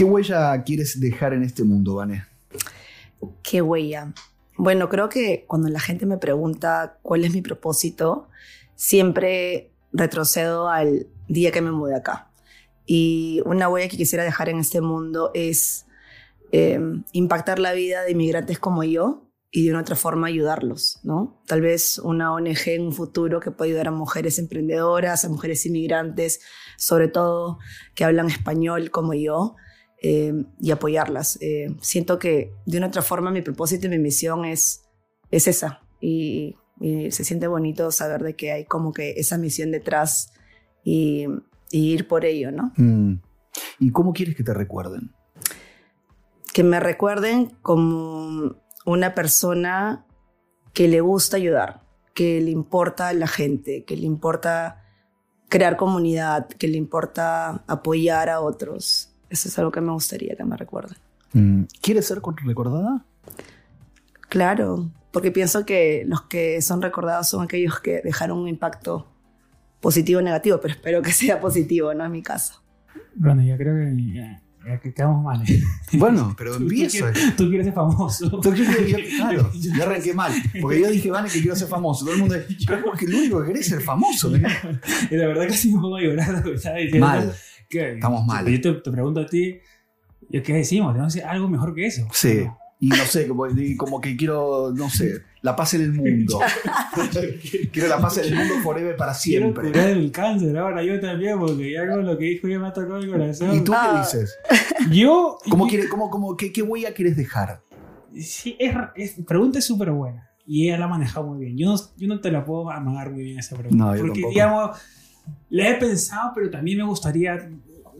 ¿Qué huella quieres dejar en este mundo, Vané? ¿Qué huella? Bueno, creo que cuando la gente me pregunta cuál es mi propósito, siempre retrocedo al día que me mudé acá. Y una huella que quisiera dejar en este mundo es eh, impactar la vida de inmigrantes como yo y de una otra forma ayudarlos, ¿no? Tal vez una ONG en un futuro que pueda ayudar a mujeres emprendedoras, a mujeres inmigrantes, sobre todo que hablan español como yo, eh, y apoyarlas. Eh, siento que de una otra forma mi propósito y mi misión es, es esa. Y, y, se siente bonito saber de que hay como que esa misión detrás y, y ir por ello, ¿no? Mm. ¿Y cómo quieres que te recuerden? Que me recuerden como una persona que le gusta ayudar, que le importa a la gente, que le importa crear comunidad, que le importa apoyar a otros. Eso es algo que me gustaría que me recuerden. Mm. ¿Quieres ser recordada? Claro, porque pienso que los que son recordados son aquellos que dejaron un impacto positivo o negativo, pero espero que sea positivo, no es mi caso. Bueno, yo creo que ya, ya que quedamos mal. ¿eh? Bueno, pero empiezo. Tú, quieres, tú quieres ser famoso. Tú quieres, yo, claro, yo arranqué mal. Porque yo dije, Vane, que quiero ser famoso. Todo el mundo dice, pero es porque lo único que querés es ser famoso. ¿eh? y la verdad casi me pongo a llorar. ¿sabes? Mal. ¿Qué? Estamos mal. Yo te, te, pregunto a ti, ¿qué decimos? Tenemos que hacer algo mejor que eso. Sí. Y no sé, como, como, que quiero, no sé, la paz en el mundo. quiero la paz en el mundo forever para siempre. Quiero curar el cáncer ahora yo también, porque ya con lo que dijo ya me ha tocado el corazón. ¿Y tú qué dices? Yo. ¿Cómo quiere, cómo, cómo, qué, ¿Qué huella quieres dejar? Sí, es, es pregunta es súper buena. Y ella la ha manejado muy bien. Yo no, yo no te la puedo amagar muy bien esa pregunta. No, yo porque, tampoco. digamos, la he pensado, pero también me gustaría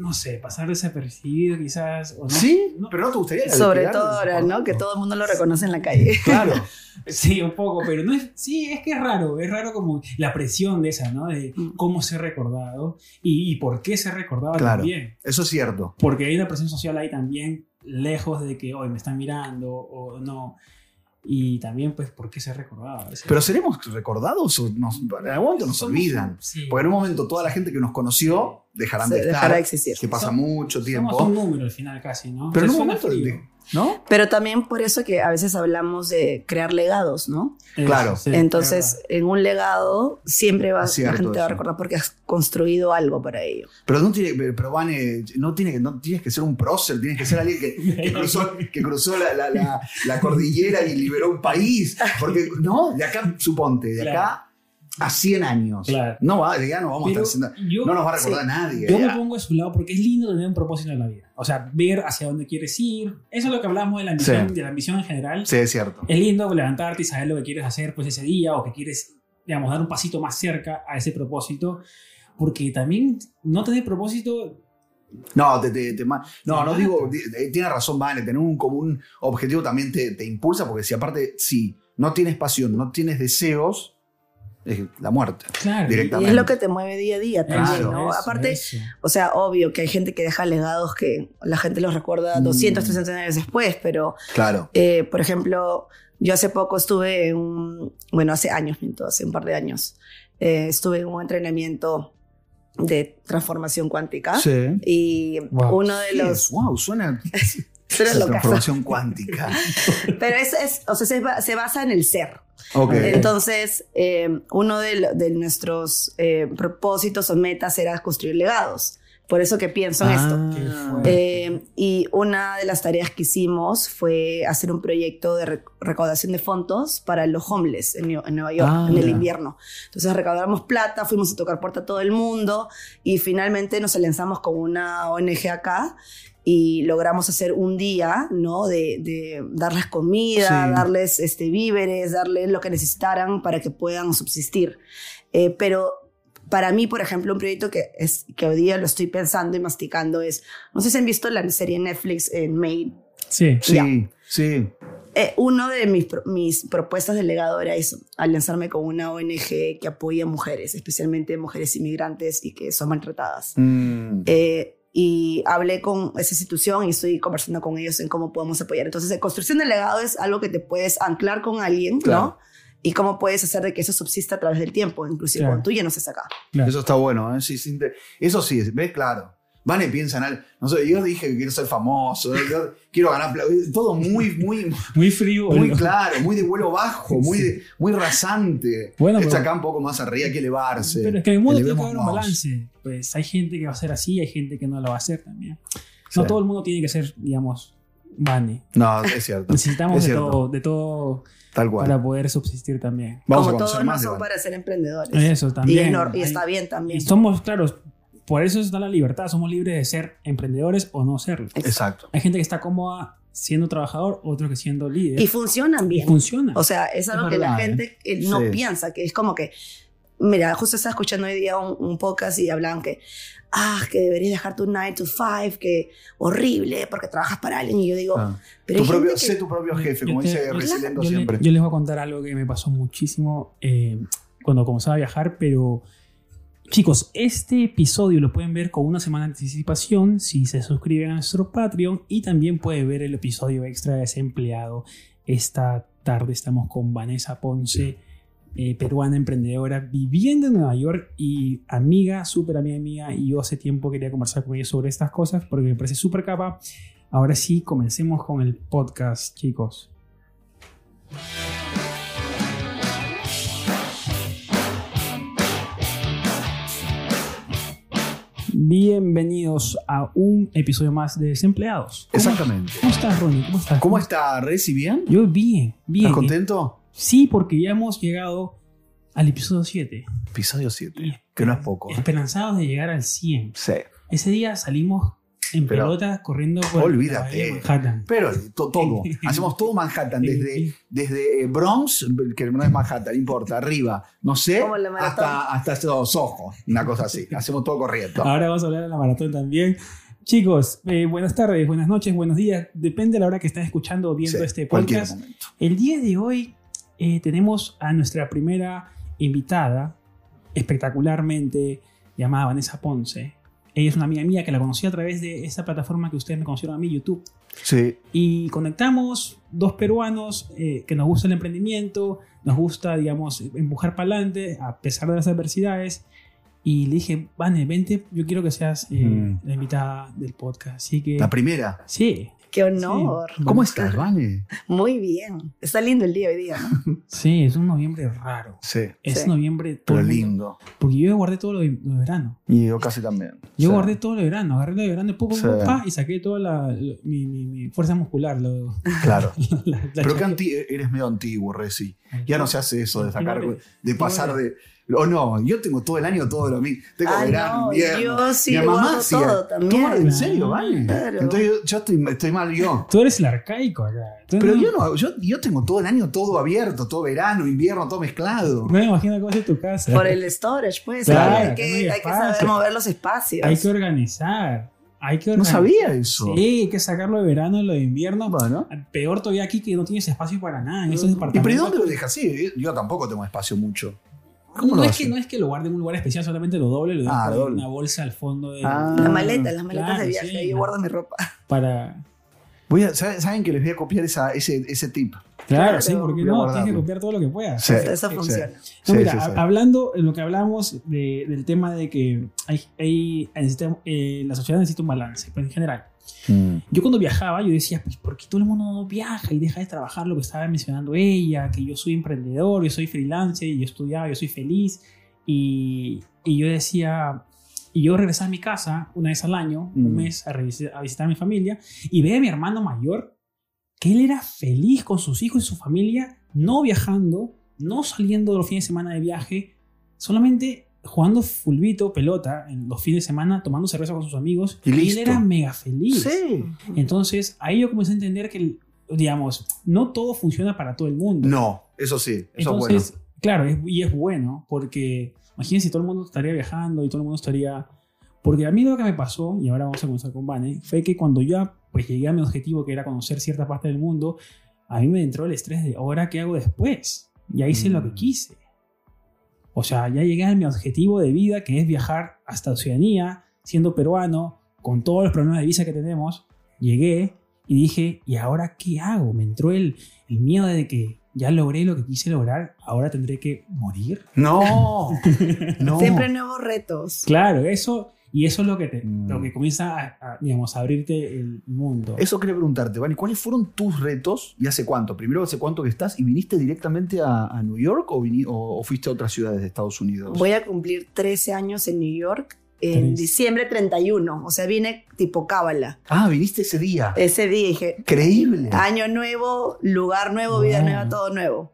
no sé, pasar desapercibido quizás. ¿o no? Sí, no. pero no te gustaría. Sobre todo ahora, ¿no? Que todo el mundo lo reconoce en la calle. Claro. sí, un poco, pero no es. Sí, es que es raro. Es raro como la presión de esa, ¿no? De cómo ser recordado y, y por qué ser recordado claro, también. Eso es cierto. Porque hay una presión social ahí también, lejos de que hoy me están mirando o no. Y también, pues, ¿por qué ser recordado? Pero seremos recordados o nos, en algún momento nos Somos- olvidan. sí. Porque en un momento toda la gente que nos conoció dejarán Se de estar. dejará de existir. Que pasa Som- mucho tiempo. Somos un número al final casi, ¿no? Pero en O sea, un momento, frío. ¿No? Pero también por eso que a veces hablamos de crear legados, ¿no? Claro. sí, Entonces, en un legado siempre va, cierto la gente te va a recordar porque has construido algo para ello. Pero no tiene, pero, Vane, no tiene que, no tienes que ser un prócer, tienes que ser alguien que, que cruzó, que cruzó la, la, la, la cordillera y liberó un país. Porque, no, de acá, suponte, de acá a 100 años. Claro. No va, de acá no vamos Pero a estar haciendo. yo, No nos va a recordar sí. nadie. yo me ya. pongo a su lado porque es lindo tener un propósito en la vida. O sea, ver hacia dónde quieres ir. Eso es lo que hablamos de la ambición, Sí. de la ambición en general. Sí, es cierto. Es lindo levantarte y saber lo que quieres hacer pues ese día o que quieres, digamos, dar un pasito más cerca a ese propósito. Porque también no tener propósito No, te, te- te no, no mata. digo, di- eh, tiene razón, Vane, tener un común objetivo también te, te impulsa, porque si aparte, si no tienes pasión, no tienes deseos, es la muerte. Claro. Y Directamente. es lo que te mueve día a día también, Claro, ¿no? Eso, Aparte, eso. o sea, obvio que hay gente que deja legados que la gente los recuerda Mm. 200, 300 años después, pero, Claro. eh, por ejemplo, yo hace poco estuve en un, bueno, hace años, miento, hace un par de años, eh, estuve en un entrenamiento de transformación cuántica Sí. y Wow. uno de los... Wow, suena Suena transformación cuántica. Pero es, es- o sea, se, se basa en el ser. Ok. Entonces, eh, uno de, de nuestros eh, propósitos o metas era construir legados. Por eso que pienso en esto. Ah. Eh, y una de las tareas que hicimos fue hacer un proyecto de rec- recaudación de fondos para los homeless en, en Nueva York Ah, en el invierno. Entonces recaudamos plata, fuimos a tocar puerta a todo el mundo y finalmente nos lanzamos con una ONG acá y logramos hacer un día, ¿no? De, de darles comida, Sí. darles este, víveres, darles lo que necesitaran para que puedan subsistir. Eh, pero para mí, por ejemplo, un proyecto que, es, que hoy día lo estoy pensando y masticando es, no sé si han visto la serie Netflix en Made. Sí. Sí, Ya. sí. Eh, uno de mis, mis propuestas de legado era eso, alianzarme con una ONG que apoya a mujeres, especialmente mujeres inmigrantes y que son maltratadas. Mm. Eh, y hablé con esa institución y estoy conversando con ellos en cómo podemos apoyar. Entonces, la construcción del legado es algo que te puedes anclar con alguien, Claro. ¿no? Y cómo puedes hacer de que eso subsista a través del tiempo, inclusive Claro. cuando tú ya no estés acá. Claro. Eso está bueno, ¿eh? Sí, sí, eso sí, ves, claro. Vane piensa en algo. No sé, yo dije que quiero ser famoso, yo quiero ganar. Todo muy, muy, Muy frío. muy claro, muy de vuelo bajo, muy, de- muy rasante. Bueno, Está pero- acá un poco más arriba, hay que elevarse. Pero es que en el mundo tiene que haber un balance. Pues hay gente que va a ser así, hay gente que no lo va a hacer también. Sí. No todo el mundo tiene que ser, digamos, Vane. No, es cierto. Necesitamos Es de cierto. todo, de todo Tal cual. para poder subsistir también. Vamos Como todos no son para ser emprendedores. Eso y, también. y Hay- está bien también. Y somos, claro, por eso está la libertad. Somos libres de ser emprendedores o no serlo. Exacto. Hay gente que está cómoda siendo trabajador, otros que siendo líder. Y funcionan Y bien. funciona. O sea, es algo Es que la verdad, gente eh, no Sí. piensa, que es como que, mira, justo estaba escuchando hoy día un, un podcast y hablaban que, ah, que deberías dejar tu 9 to 5, que horrible, porque trabajas para alguien. Y yo digo, Ah. pero Tu propio- que- sé tu propio jefe, como te- dice Resiliendo yo, le- siempre. yo les voy a contar algo que me pasó muchísimo eh, cuando comenzaba a viajar, pero chicos, este episodio lo pueden ver con una semana de anticipación si se suscriben a nuestro Patreon y también pueden ver el episodio extra de desempleado. Esta tarde estamos con Vanessa Ponce, eh, peruana emprendedora, viviendo en Nueva York y amiga, súper amiga mía, y yo hace tiempo quería conversar con ella sobre estas cosas porque me parece súper capa. Ahora sí, comencemos con el podcast, chicos. Bienvenidos a un episodio más de Desempleados. ¿Cómo, Exactamente. ¿Cómo estás, Ronnie? ¿Cómo estás? ¿Cómo está Resi? ¿Bien? Yo bien, bien. ¿Estás contento? Sí, porque ya hemos llegado al episodio 7. Episodio 7. Y Que no es poco. ¿eh? Esperanzados de llegar al 100. Sí. Ese día salimos en Pero- pelota corriendo por Olvídate. la bahía de Manhattan. Pero to- todo. Hacemos todo Manhattan, desde, desde eh, Bronx, que no es Manhattan, no importa, arriba, no sé, Como la maratón. hasta, hasta estos ojos, una cosa así. Hacemos todo corriendo. Ahora vamos a hablar de la maratón también. Chicos, eh, buenas tardes, buenas noches, buenos días. Depende de la hora que estén escuchando o viendo Sí, este cualquier podcast. momento. El día de hoy eh, tenemos a nuestra primera invitada, espectacularmente llamada Vanessa Ponce. Ella es una amiga mía que la conocí a través de esa plataforma que ustedes me conocieron a mí, YouTube. Sí, Y conectamos dos peruanos eh, que nos gusta el emprendimiento, nos gusta, digamos, empujar para adelante a pesar de las adversidades. Y le dije, Vane, vente, yo quiero que seas eh, Mm. la invitada del podcast. Así que... la primera. Sí, Qué honor. Sí. ¿Cómo estás, Vane? Muy bien. Está lindo el día hoy día, ¿no? sí, es un noviembre raro. Sí, Es Sí. noviembre todo pero lindo. Porque yo guardé todo lo de, lo de verano. Y yo casi también. Yo Sí. guardé todo lo de verano, agarré lo de verano, pum, pum, Sí. pum, pa, y saqué toda la, lo- mi, mi- mi fuerza muscular. Lo, Claro. la- la Pero que eres medio antiguo, Resi. Ya no se hace eso de sacar, de pasar de. O no, yo tengo todo el año todo lo mismo. Tengo verano, no, invierno. yo sí Mi mamá todo también. Toma, ¿En serio, Vane? Claro. Entonces yo, yo estoy, estoy mal yo. Tú eres el arcaico acá. Tú Pero no- yo no, yo, yo tengo todo el año todo abierto, todo verano, invierno, todo mezclado. No me imagino cómo es tu casa. Por el storage, pues. Claro, hay, que hay hay que saber mover los espacios. Hay que organizar. Hay que No sabía eso. Sí, hay que sacarlo de verano, lo de invierno. Bueno. Peor todavía aquí que no tienes espacio para nada en esos ¿Y pero ¿y dónde lo dejas? Sí, yo tampoco tengo espacio mucho. ¿Cómo no, lo es que, no es que lo guarde en un lugar especial, solamente lo doble, lo dejo Ah, en doble. una bolsa al fondo de, Ah. Las maletas, las maletas Claro, de viaje. sí, ahí no. guardo mi ropa. para... Voy a, ¿saben, saben que les voy a copiar esa, ese, ese tip? Claro, Claro, sí, porque no, guardarlo. tienes que copiar todo lo que puedas. Sí, Eso sí. funciona. No, mira, sí, a- sí. hablando de lo que hablamos de- del tema de que hay, hay- necesita- eh, la sociedad necesita un balance, pues en general. Mm. Yo cuando viajaba, yo decía, pues, ¿por qué todo el mundo no viaja y deja de trabajar lo que estaba mencionando ella? Que yo soy emprendedor, yo soy freelancer, yo estudiaba, yo soy feliz. Y, y yo decía, y yo regresaba a mi casa una vez al año, un Mm. mes a, a visitar a mi familia, y veía a mi hermano mayor que él era feliz con sus hijos y su familia, no viajando, no saliendo los fines de semana de viaje, solamente jugando fulbito, pelota, en los fines de semana, tomando cerveza con sus amigos. Y él listo. era mega feliz. Sí. Entonces, ahí yo comencé a entender que, digamos, no todo funciona para todo el mundo. No, eso sí, eso Entonces, es bueno. claro, es- y es bueno, porque imagínense si todo el mundo estaría viajando y todo el mundo estaría... Porque a mí lo que me pasó, y ahora vamos a comenzar con Vane, fue que cuando yo pues, llegué a mi objetivo, que era conocer cierta parte del mundo, a mí me entró el estrés de, ¿ahora qué hago después? Ya hice lo que Mm. quise. O sea, ya llegué a mi objetivo de vida, que es viajar hasta Oceanía, siendo peruano, con todos los problemas de visa que tenemos. Llegué y dije, ¿y ahora qué hago? Me entró el, el miedo de que ya logré lo que quise lograr, ahora tendré que morir. No, no. Siempre nuevos retos. Claro, eso. Y eso es lo que, te, Mm. lo que comienza a, a, digamos, a abrirte el mundo. Eso quería preguntarte, Vani, ¿cuáles fueron tus retos y hace cuánto? Primero, ¿hace cuánto que estás? ¿Y viniste directamente a, a New York o, o- o fuiste a otras ciudades de Estados Unidos? Voy a cumplir 13 años en New York en Tres. diciembre 31. O sea, vine tipo cábala. Ah, viniste ese día. Ese día dije, Increíble. año nuevo, lugar nuevo, vida nueva, todo nuevo.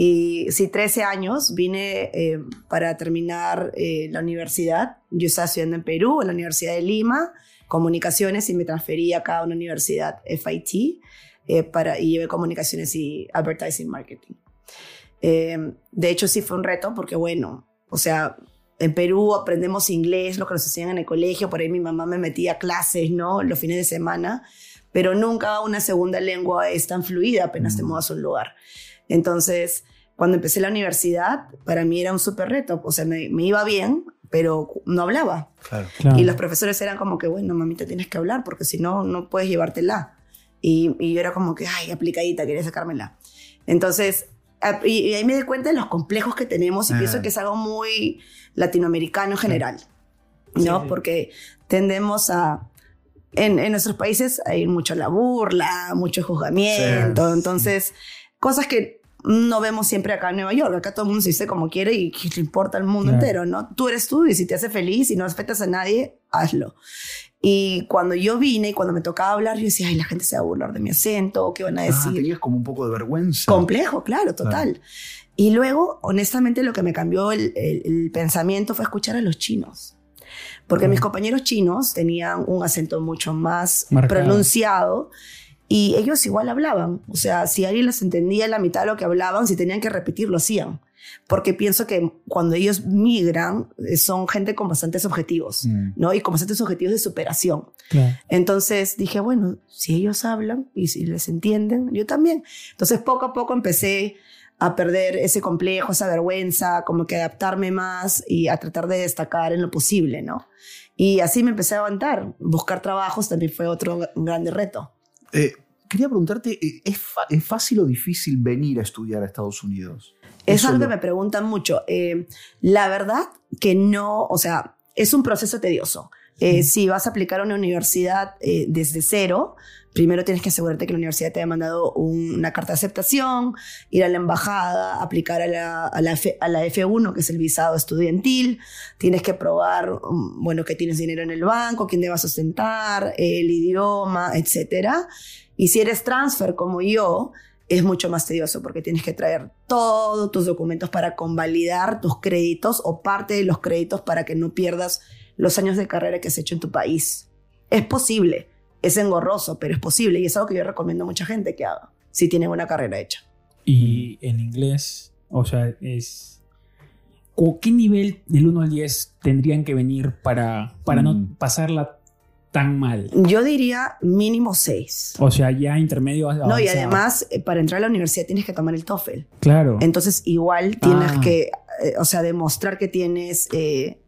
Y sí, 13 años, vine eh, para terminar eh, la universidad. Yo estaba estudiando en Perú, en la Universidad de Lima, comunicaciones, y me transferí acá a una universidad FIT, eh, para, y llevé comunicaciones y advertising marketing. Eh, de hecho, sí fue un reto porque, bueno, o sea, en Perú aprendemos inglés, lo que nos enseñan en el colegio, por ahí mi mamá me metía a clases, ¿no? Los fines de semana, pero nunca una segunda lengua es tan fluida apenas te Mm. mudas a un lugar. Entonces, cuando empecé la universidad, para mí era un súper reto, o sea, me, me iba bien, pero no hablaba. Claro. Claro. Y los profesores eran como que, bueno, mamita, tienes que hablar porque si no, no puedes llevártela. Y, y yo era como que, ay, aplicadita, quería sacármela. Entonces, a- y, y ahí me di cuenta de los complejos que tenemos y Ah. pienso que es algo muy latinoamericano en general, ¿no? Sí. Porque tendemos a... En, en nuestros países hay mucho la burla, mucho juzgamiento, Sí. entonces cosas que no vemos siempre acá en Nueva York. Acá todo el mundo se dice como quiere y que le importa al mundo Claro. entero, ¿no? Tú eres tú y si te hace feliz y no afectas a nadie, hazlo. Y cuando yo vine y cuando me tocaba hablar, yo decía, ay, la gente se va a burlar de mi acento, ¿qué van a Ah, decir? tenías como un poco de vergüenza. Complejo, claro, total. Y luego, honestamente, lo que me cambió el, el- el pensamiento fue escuchar a los chinos. Porque Mm. mis compañeros chinos tenían un acento mucho más Marcado. pronunciado y ellos igual hablaban. O sea, si alguien les entendía la mitad de lo que hablaban, si tenían que repetir, lo hacían. Porque pienso que cuando ellos migran, eh, son gente con bastantes objetivos, Mm. ¿no? Y con bastantes objetivos de superación. Claro. Entonces dije, bueno, si ellos hablan y si les entienden, yo también. Entonces poco a poco empecé a perder ese complejo, esa vergüenza, como que adaptarme más y a tratar de destacar en lo posible, ¿no? Y así me empecé a aguantar. Buscar trabajos también fue otro grande reto. Eh, quería preguntarte, eh, ¿es, fa- ¿es fácil o difícil venir a estudiar a Estados Unidos? Es algo que me preguntan mucho. Eh, la verdad que no, o sea, es un proceso tedioso. Eh, Si vas a aplicar a una universidad eh, desde cero, primero tienes que asegurarte que la universidad te haya mandado un- una carta de aceptación, ir a la embajada, aplicar a la, a la, F, a la F1, que es el visado estudiantil. Tienes que probar, um, bueno, que tienes dinero en el banco, quién te va a sustentar, el idioma, etcétera. Y si eres transfer como yo, es mucho más tedioso porque tienes que traer todos tus documentos para convalidar tus créditos o parte de los créditos para que no pierdas los años de carrera que has hecho en tu país. Es posible, es engorroso, pero es posible y es algo que yo recomiendo a mucha gente que haga si tienen una carrera hecha. Y en inglés, o sea, es. ¿Con ¿Qué nivel del 1 al 10 tendrían que venir para, para Mm. no pasarla tan mal? Yo diría mínimo seis. O sea, ya intermedio. No, y avanzado. además, eh, para entrar a la universidad tienes que tomar el TOEFL. Claro. Entonces, igual tienes Ah. que, eh, o sea, demostrar que tienes, eh,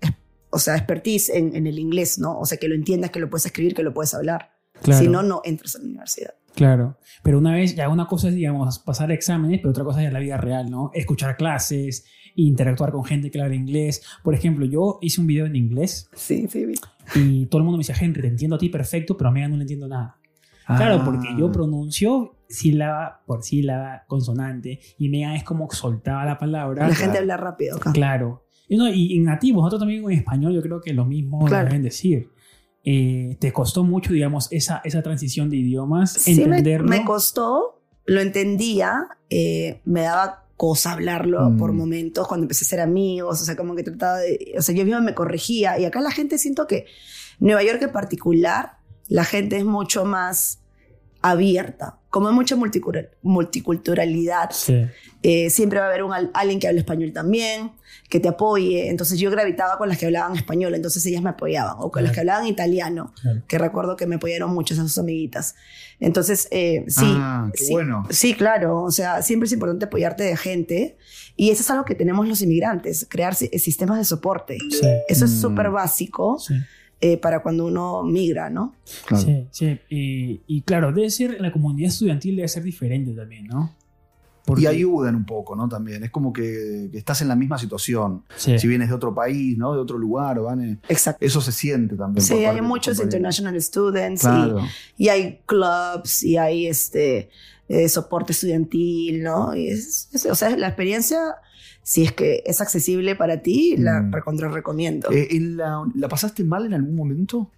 o sea, expertise en, en el inglés, ¿no? O sea, que lo entiendas, que lo puedes escribir, que lo puedes hablar. claro. Si no, no entras a la universidad. Claro, pero una vez, ya una cosa es, digamos, pasar exámenes, pero otra cosa es la vida real, ¿no? Escuchar clases, interactuar con gente que habla inglés. Por ejemplo, yo hice un video en inglés Sí, sí, vi. y todo el mundo me decía, Henry, te entiendo a ti perfecto, pero a mí no le entiendo nada. Claro, Ah. porque yo pronuncio sílaba por sílaba, consonante, y Megan es como soltaba la palabra. La gente habla rápido acá. Claro. Y, no, y en nativos, nosotros también en español, yo creo que lo mismo Claro. deben decir. Eh, ¿Te costó mucho, digamos, esa, esa transición de idiomas? Sí, me, costó, lo entendía, eh, me daba cosa hablarlo Mm. por momentos cuando empecé a ser amigos, o sea, como que trataba de, o sea, yo misma me corregía y acá la gente siento que Nueva York en particular, la gente es mucho más abierta, como hay mucha multicultural- multiculturalidad, Sí. eh, siempre va a haber un, al- alguien que hable español también, que te apoye. Entonces yo gravitaba con las que hablaban español, entonces ellas me apoyaban, o con las que hablaban italiano, Claro. que recuerdo que me apoyaron mucho esas amiguitas. Entonces, eh, sí. Ah, qué sí, bueno. Sí, claro. O sea, siempre es importante apoyarte de gente. Y eso es algo que tenemos los inmigrantes, crear si- sistemas de soporte. Sí. Eso es Mm. súper básico Sí. Eh, para cuando uno migra, ¿no? Claro. Sí, sí. Y, y claro, debe ser, la comunidad estudiantil debe ser diferente también, ¿no? Porque- Y ayudan un poco, ¿no? También. Es como que, que estás en la misma situación. Sí. Si vienes de otro país, ¿no? De otro lugar, ¿vale? Exacto. Eso se siente también. Sí, hay muchos international students Claro. y, y hay clubs y hay este eh, soporte estudiantil, ¿no? Y es, es- o sea, la experiencia, si es que es accesible para ti, la Mm. recontra recomiendo. Eh, ¿en la, ¿La pasaste mal en algún momento?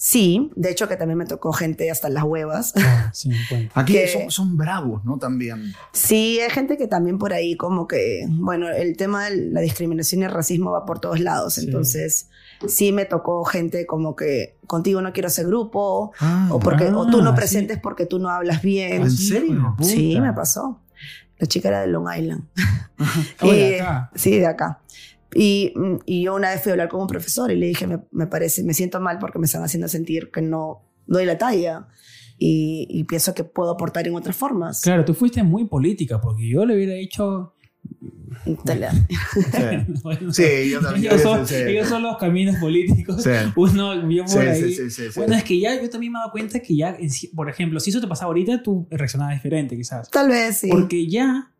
Sí, de hecho que también me tocó gente hasta las huevas. Ah, sí, bueno. Aquí Que- son, son bravos, ¿no? También. Sí, hay gente que también por ahí como que, bueno, el tema de la discriminación y el racismo va por todos lados. Sí. Entonces, sí me tocó gente como que contigo no quiero hacer grupo Ah, o porque o tú Ah, no sí. presentes porque tú no hablas bien. ¿En serio? puta. Sí, me pasó. La chica era de Long Island. Y- acá. Sí, de acá. Y, y yo una vez fui a hablar con un profesor y le dije, me, me parece, me siento mal porque me están haciendo sentir que no doy la talla y, y pienso que puedo aportar en otras formas. Claro, tú fuiste muy política, porque yo le hubiera Sí. Bueno, Sí, yo también. ellos, son, sí. ellos son los caminos políticos. Sí. Uno vio por Sí, ahí. sí, sí, sí, sí. Bueno, es que ya yo también me he dado cuenta que ya, por ejemplo, si eso te pasaba ahorita, tú reaccionabas diferente, quizás. Tal vez sí. Porque ya,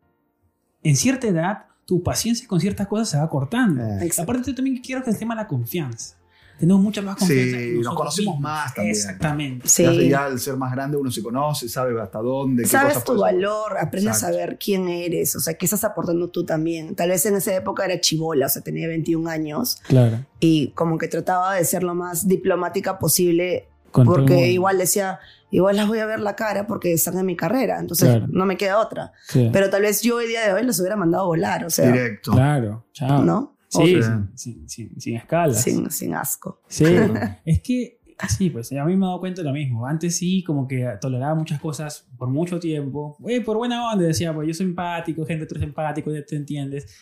en cierta edad, tu paciencia con ciertas cosas se va cortando. Eh, Exacto. Aparte, yo también quiero que el tema de la confianza. Tenemos mucha más confianza. en Sí, nos conocemos mismos. más también. Exactamente. Sí. Ya, ya al ser más grande uno se conoce, sabe hasta dónde. qué Sabes cosas tu puedes- valor, aprendes Exacto. a saber quién eres, o sea, qué estás aportando tú también. Tal vez en esa época era chivola, o sea, tenía 21 años Claro. y como que trataba de ser lo más diplomática posible Con porque igual decía, igual las voy a ver la cara porque están en mi carrera, entonces Claro. no me queda otra. Sí. Pero tal vez yo el día de hoy los hubiera mandado a volar, o sea, Directo. Claro. Chao. ¿no? Sí, sin, sin, sin, sin escalas. Sin, sin asco. Sí, es que sí, pues a mí me he dado cuenta de lo mismo. Antes sí, como que toleraba muchas cosas por mucho tiempo. Eh, por buena onda decía, pues yo soy empático, gente, tú eres empático, ya te entiendes.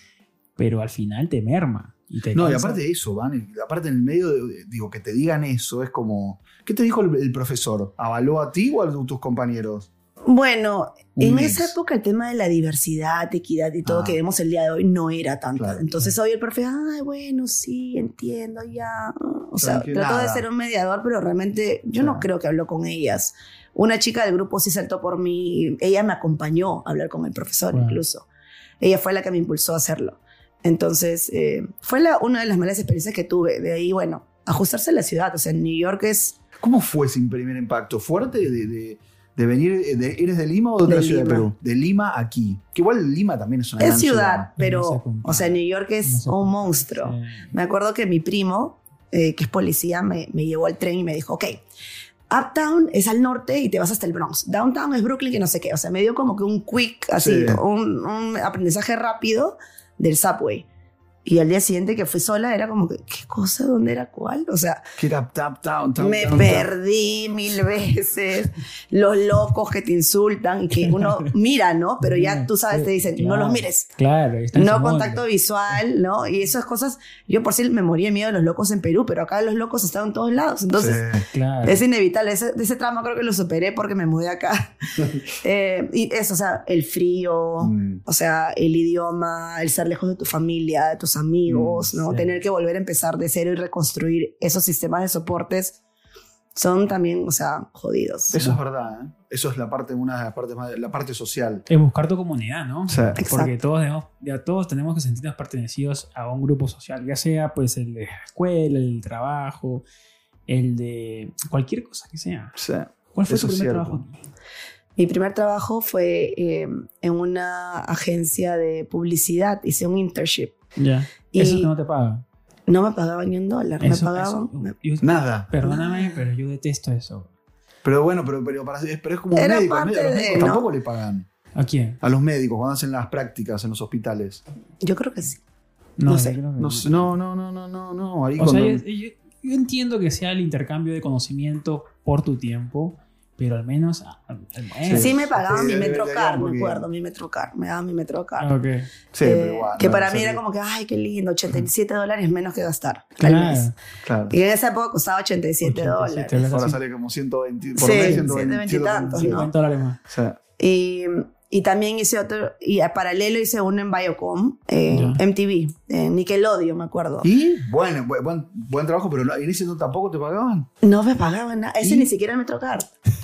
Pero al final te merma. Y te No, y aparte de eso, Van, aparte en el medio, de- digo, que te digan eso, es como. ¿Qué te dijo el, el profesor? ¿Avaló a ti o a tus compañeros? Bueno, Un en esa época el tema de la diversidad, equidad y todo Ah. que vemos el día de hoy no era tanto. Claro, Entonces hoy el profe, ay, bueno, sí, entiendo ya. O sea, trató de ser un mediador, pero realmente yo no Claro. creo que habló con ellas. Una chica del grupo sí saltó por mí, ella me acompañó a hablar con el profesor incluso. Ella fue la que me impulsó a hacerlo. Entonces, eh, fue la, una de las malas experiencias que tuve. De ahí, bueno, ajustarse a la ciudad. O sea, en New York es ¿Cómo fue ese primer impacto? ¿Fuerte de, de- de venir? de- ¿Eres de Lima o de otra De ciudad Lima. de Perú? De Lima aquí. Que igual Lima también es una Es gran ciudad, No se pero, o sea, New York es un monstruo. Sí. Me acuerdo que mi primo, eh, que es policía, me, me llevó al tren y me dijo, ok, Uptown es al norte y te vas hasta el Bronx. Downtown es Brooklyn, que no sé qué. O sea, me dio como que un quick, así, Sí. un, un aprendizaje rápido del subway. Y al día siguiente que fui sola era como que, ¿qué cosa? ¿Dónde era cuál? O sea, era tap, down, tap, me down, perdí mil veces. Los locos que te insultan y que uno mira, ¿no? Pero ya tú sabes, te dicen, no Claro. los mires. Claro, No contacto mundo. visual, ¿no? Y esas cosas, yo por sí me moría de miedo de los locos en Perú, pero acá los locos están en todos lados. Entonces, Sí. Claro. es inevitable. Ese, ese tramo creo que lo superé porque me mudé acá. Eh, y eso, o sea, el frío, Mm. o sea, el idioma, el ser lejos de tu familia, de tus amigos, ¿no? sí. Tener que volver a empezar de cero y reconstruir esos sistemas de soportes son también, o sea, jodidos. Eso es verdad, ¿eh? Eso es la parte, una de las partes más, la parte social. Es buscar tu comunidad, ¿no? Sí. Porque todos, debemos- ya todos tenemos que sentirnos pertenecidos a un grupo social, ya sea pues el de la escuela, el del trabajo, el de cualquier cosa que sea. Sí. ¿Cuál fue Eso tu primer trabajo? Mi primer trabajo fue eh, en una agencia de publicidad, hice un internship. Ya. Y- Eso que no te pagan. No me pagaban ni un dólar, me Eso- pagaban. me- Nada. perdóname, pero yo detesto eso. Pero bueno, pero, pero, para- pero es como un médico. parte A los de, médicos ¿no? tampoco le pagan. ¿A quién? A los médicos cuando hacen las prácticas en los hospitales. Yo creo que sí. No, No sé. creo que No, sé, no, no, no, no, no, no. Ahí O sea, cuando- yo, yo- yo entiendo que sea el intercambio de conocimiento por tu tiempo, pero al menos. a- al menos. Sí, me pagaban Sí, mi metrocar, me acuerdo, mi metrocar, me daban mi metrocar. Ah, ok. Sí, Eh, pero igual. que no, para mí era como que, ay, qué lindo, 87 dólares menos que gastar al Claro. mes. Claro. Y en esa época costaba 87, 87 dólares. Ahora sale como 120 por Sí, mes, 120 y tantos, ¿no? 50 dólares más. O sea, Y y también hice otro, y a paralelo hice uno en Biocom, en. MTV, en Nickelodeon, me acuerdo. Y bueno, bu- buen, buen trabajo, pero en ese no tampoco te pagaban. No me pagaban nada, ese ¿Y? ni siquiera me trocar.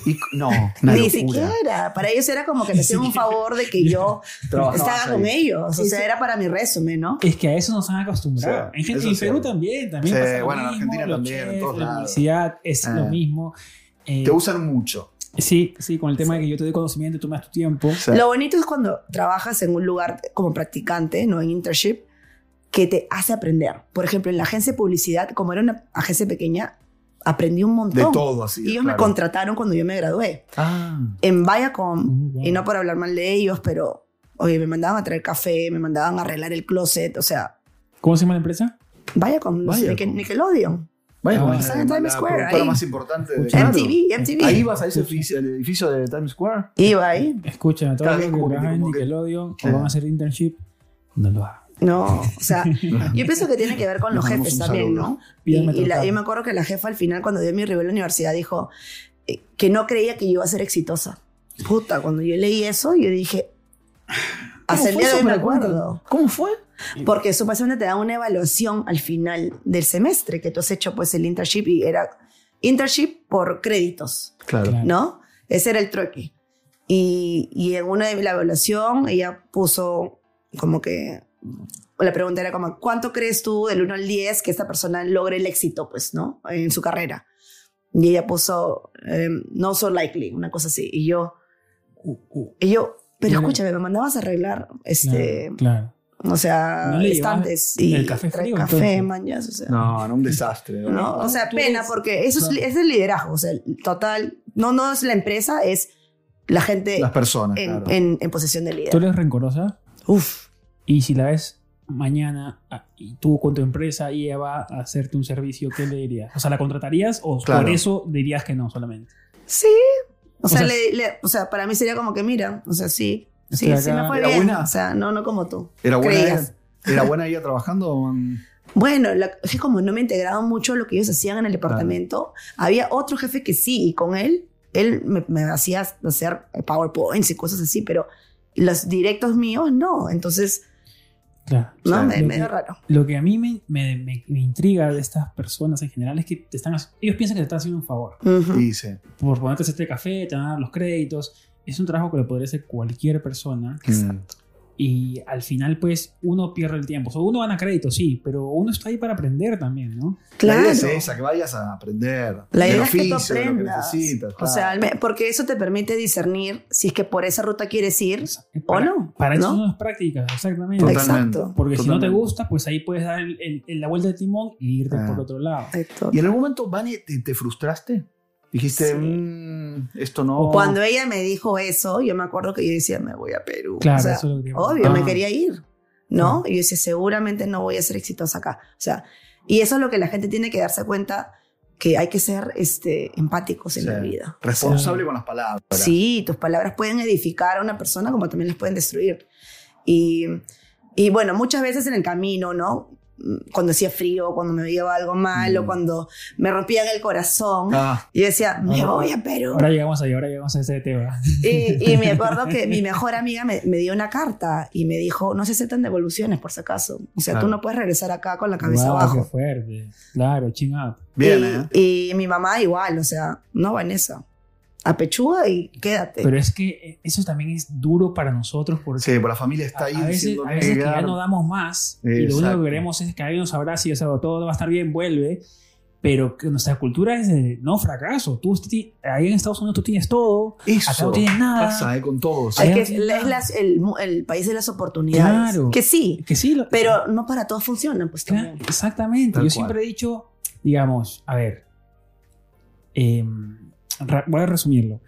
Y, no, Ni locura. siquiera. Para ellos era como que me hacían un favor de que yo estaba ahí. con ellos. O sea, sí. era para mi resumen, ¿no? Es que a eso nos han acostumbrado. Sí, en, en sí. Perú también, también Sí, pasa lo bueno, en mismo, Argentina también, en chefs, todos la lados. publicidad es Eh. lo mismo. Eh, Te usan mucho. Sí, sí, con el tema de que yo te doy conocimiento, tú me das tu tiempo. O sea, Lo bonito es cuando trabajas en un lugar como practicante, no en internship, que te hace aprender. Por ejemplo, en la agencia de publicidad, como era una agencia pequeña, aprendí un montón. de todo así. Y ellos me contrataron cuando yo me gradué. Ah, En Viacom, Mm, wow. y no por hablar mal de ellos, pero, oye, me mandaban a traer café, me mandaban a arreglar el closet, o sea, ¿Cómo se llama la empresa? Viacom, Viacom. Nickel- Nickelodeon. Vaya, Ah, bueno, están en Times Square, ahí. más importante de claro. MTV, MTV. Ahí vas a ese edificio, el edificio de Times Square. Iba ahí. Escuchen, a todos los que que- trabajan en que- Nickelodeon Sí. o van a hacer internship, no lo hagan. No, o sea, yo pienso que tiene que ver con los jefes también, saludo. ¿no? Y, y la- yo me acuerdo que la jefa al final, cuando dio mi revés a la universidad, dijo eh, que no creía que yo iba a ser exitosa. Puta, cuando yo leí eso, yo dije, hasta el día de hoy me acuerdo. ¿Cómo fue? Porque supuestamente te da una evaluación al final del semestre que tú has hecho pues el internship y era internship por créditos, Claro. ¿no? Ese era el trueque. Y, y en una de la evaluación ella puso como que la pregunta era como ¿cuánto crees tú del 1 al 10 que esta persona logre el éxito pues, ¿no? En su carrera. Y ella puso eh, no so likely, una cosa así. Y yo, Uh, uh, y yo, pero Claro. escúchame, me mandabas a arreglar este claro, claro. O sea, ¿No estantes y el café frío, café, entonces? mañas, o sea. No, no, un desastre. ¿no? ¿no? O sea, Tú pena eres- porque eso es, es el liderazgo, o sea, total, no, no es la empresa, es la gente Las personas, en, claro. en, en posesión del ¿Tú líder. eres rencorosa? Uf, Y si la ves mañana ah, y tú con tu empresa y ella va a hacerte un servicio, ¿qué le dirías? O sea, ¿la contratarías o Claro. por eso dirías que no solamente? sí. O, O sea, sea, le- le- o sea, para mí sería como que, mira, o sea, sí, sí, Estoy sí acá. me fue ¿Era bien. buena? O sea, no, no como tú. ¿Era buena, ella, ¿Era buena ella trabajando? en- Bueno, la- es como no me integraba mucho lo que ellos hacían en el departamento, había otro jefe que sí, y con él, él me, me hacía hacer PowerPoints y cosas así, pero los directos míos no. Entonces, Claro. no, sea, me, lo medio que- raro. Lo que a mí me, me- me- me intriga de estas personas en general es que te están, ellos piensan que te están haciendo un favor. Ujú. Dice. Por ponerte este café, te van a dar los créditos. Es un trabajo que lo podría hacer cualquier persona. Mm. Y al final, pues, uno pierde el tiempo. O sea, uno gana crédito, sí, pero uno está ahí para aprender también, ¿no? La Claro. idea es esa, que vayas a aprender. La idea es que tú oficio, lo que aprendas. necesitas. O sea, porque eso te permite discernir si es que por esa ruta quieres ir o Para- no. Para eso ¿no? son las prácticas, exactamente. Totalmente. Exacto. Porque si no te Totalmente. gusta, pues ahí puedes dar el- el- el- la vuelta de timón y irte Ah. por otro lado. Exacto. ¿Y en algún momento, Vani, te, te frustraste? Dijiste, Sí. "Mm, esto no. Cuando ella me dijo eso, yo me acuerdo que yo decía, me voy a Perú. Claro, O sea, eso es lo que te iba a obvio, me quería ir, ¿no? Y yo decía, seguramente no voy a ser exitosa acá. O sea, y eso es lo que la gente tiene que darse cuenta, que hay que ser este, empáticos en Sí. la vida. Responsable con las palabras. Sí, tus palabras pueden edificar a una persona como también las pueden destruir. Y, y bueno, muchas veces en el camino, ¿no? Cuando hacía frío, cuando me veía algo malo, Mm. cuando me rompían el corazón, Ah, yo decía, me Ahora- voy a Perú. Ahora llegamos ahí, ahora llegamos a ese tema. Y, y me acuerdo que mi mejor amiga me, me dio una carta y me dijo, no se aceptan devoluciones por si acaso. O sea, Claro. tú no puedes regresar acá con la cabeza Wow, abajo. qué fuerte. Claro, ching up. bien, y, ¿eh? y mi mamá igual, o sea, no, Vanessa, a pechuga y quédate. Pero es que eh, eso también es duro para nosotros porque Sí, pues la familia está a, ahí a veces, diciendo a veces que ya no damos más y lo único Exacto. que queremos es que alguien nos abrace y o sea, todo va a estar bien, vuelve. Pero que nuestra cultura es de no fracaso. Tú ahí en Estados Unidos tú tienes todo, Eso acá no tienes nada. pasa, ¿eh? Con todos. Es que es, no es las- el, el país de las oportunidades. Claro. Que sí, Que sí, lo- pero no para todos funcionan, pues Claro, exactamente. Tal Yo cual. siempre he dicho, digamos, a ver, ra- voy a resumirlo.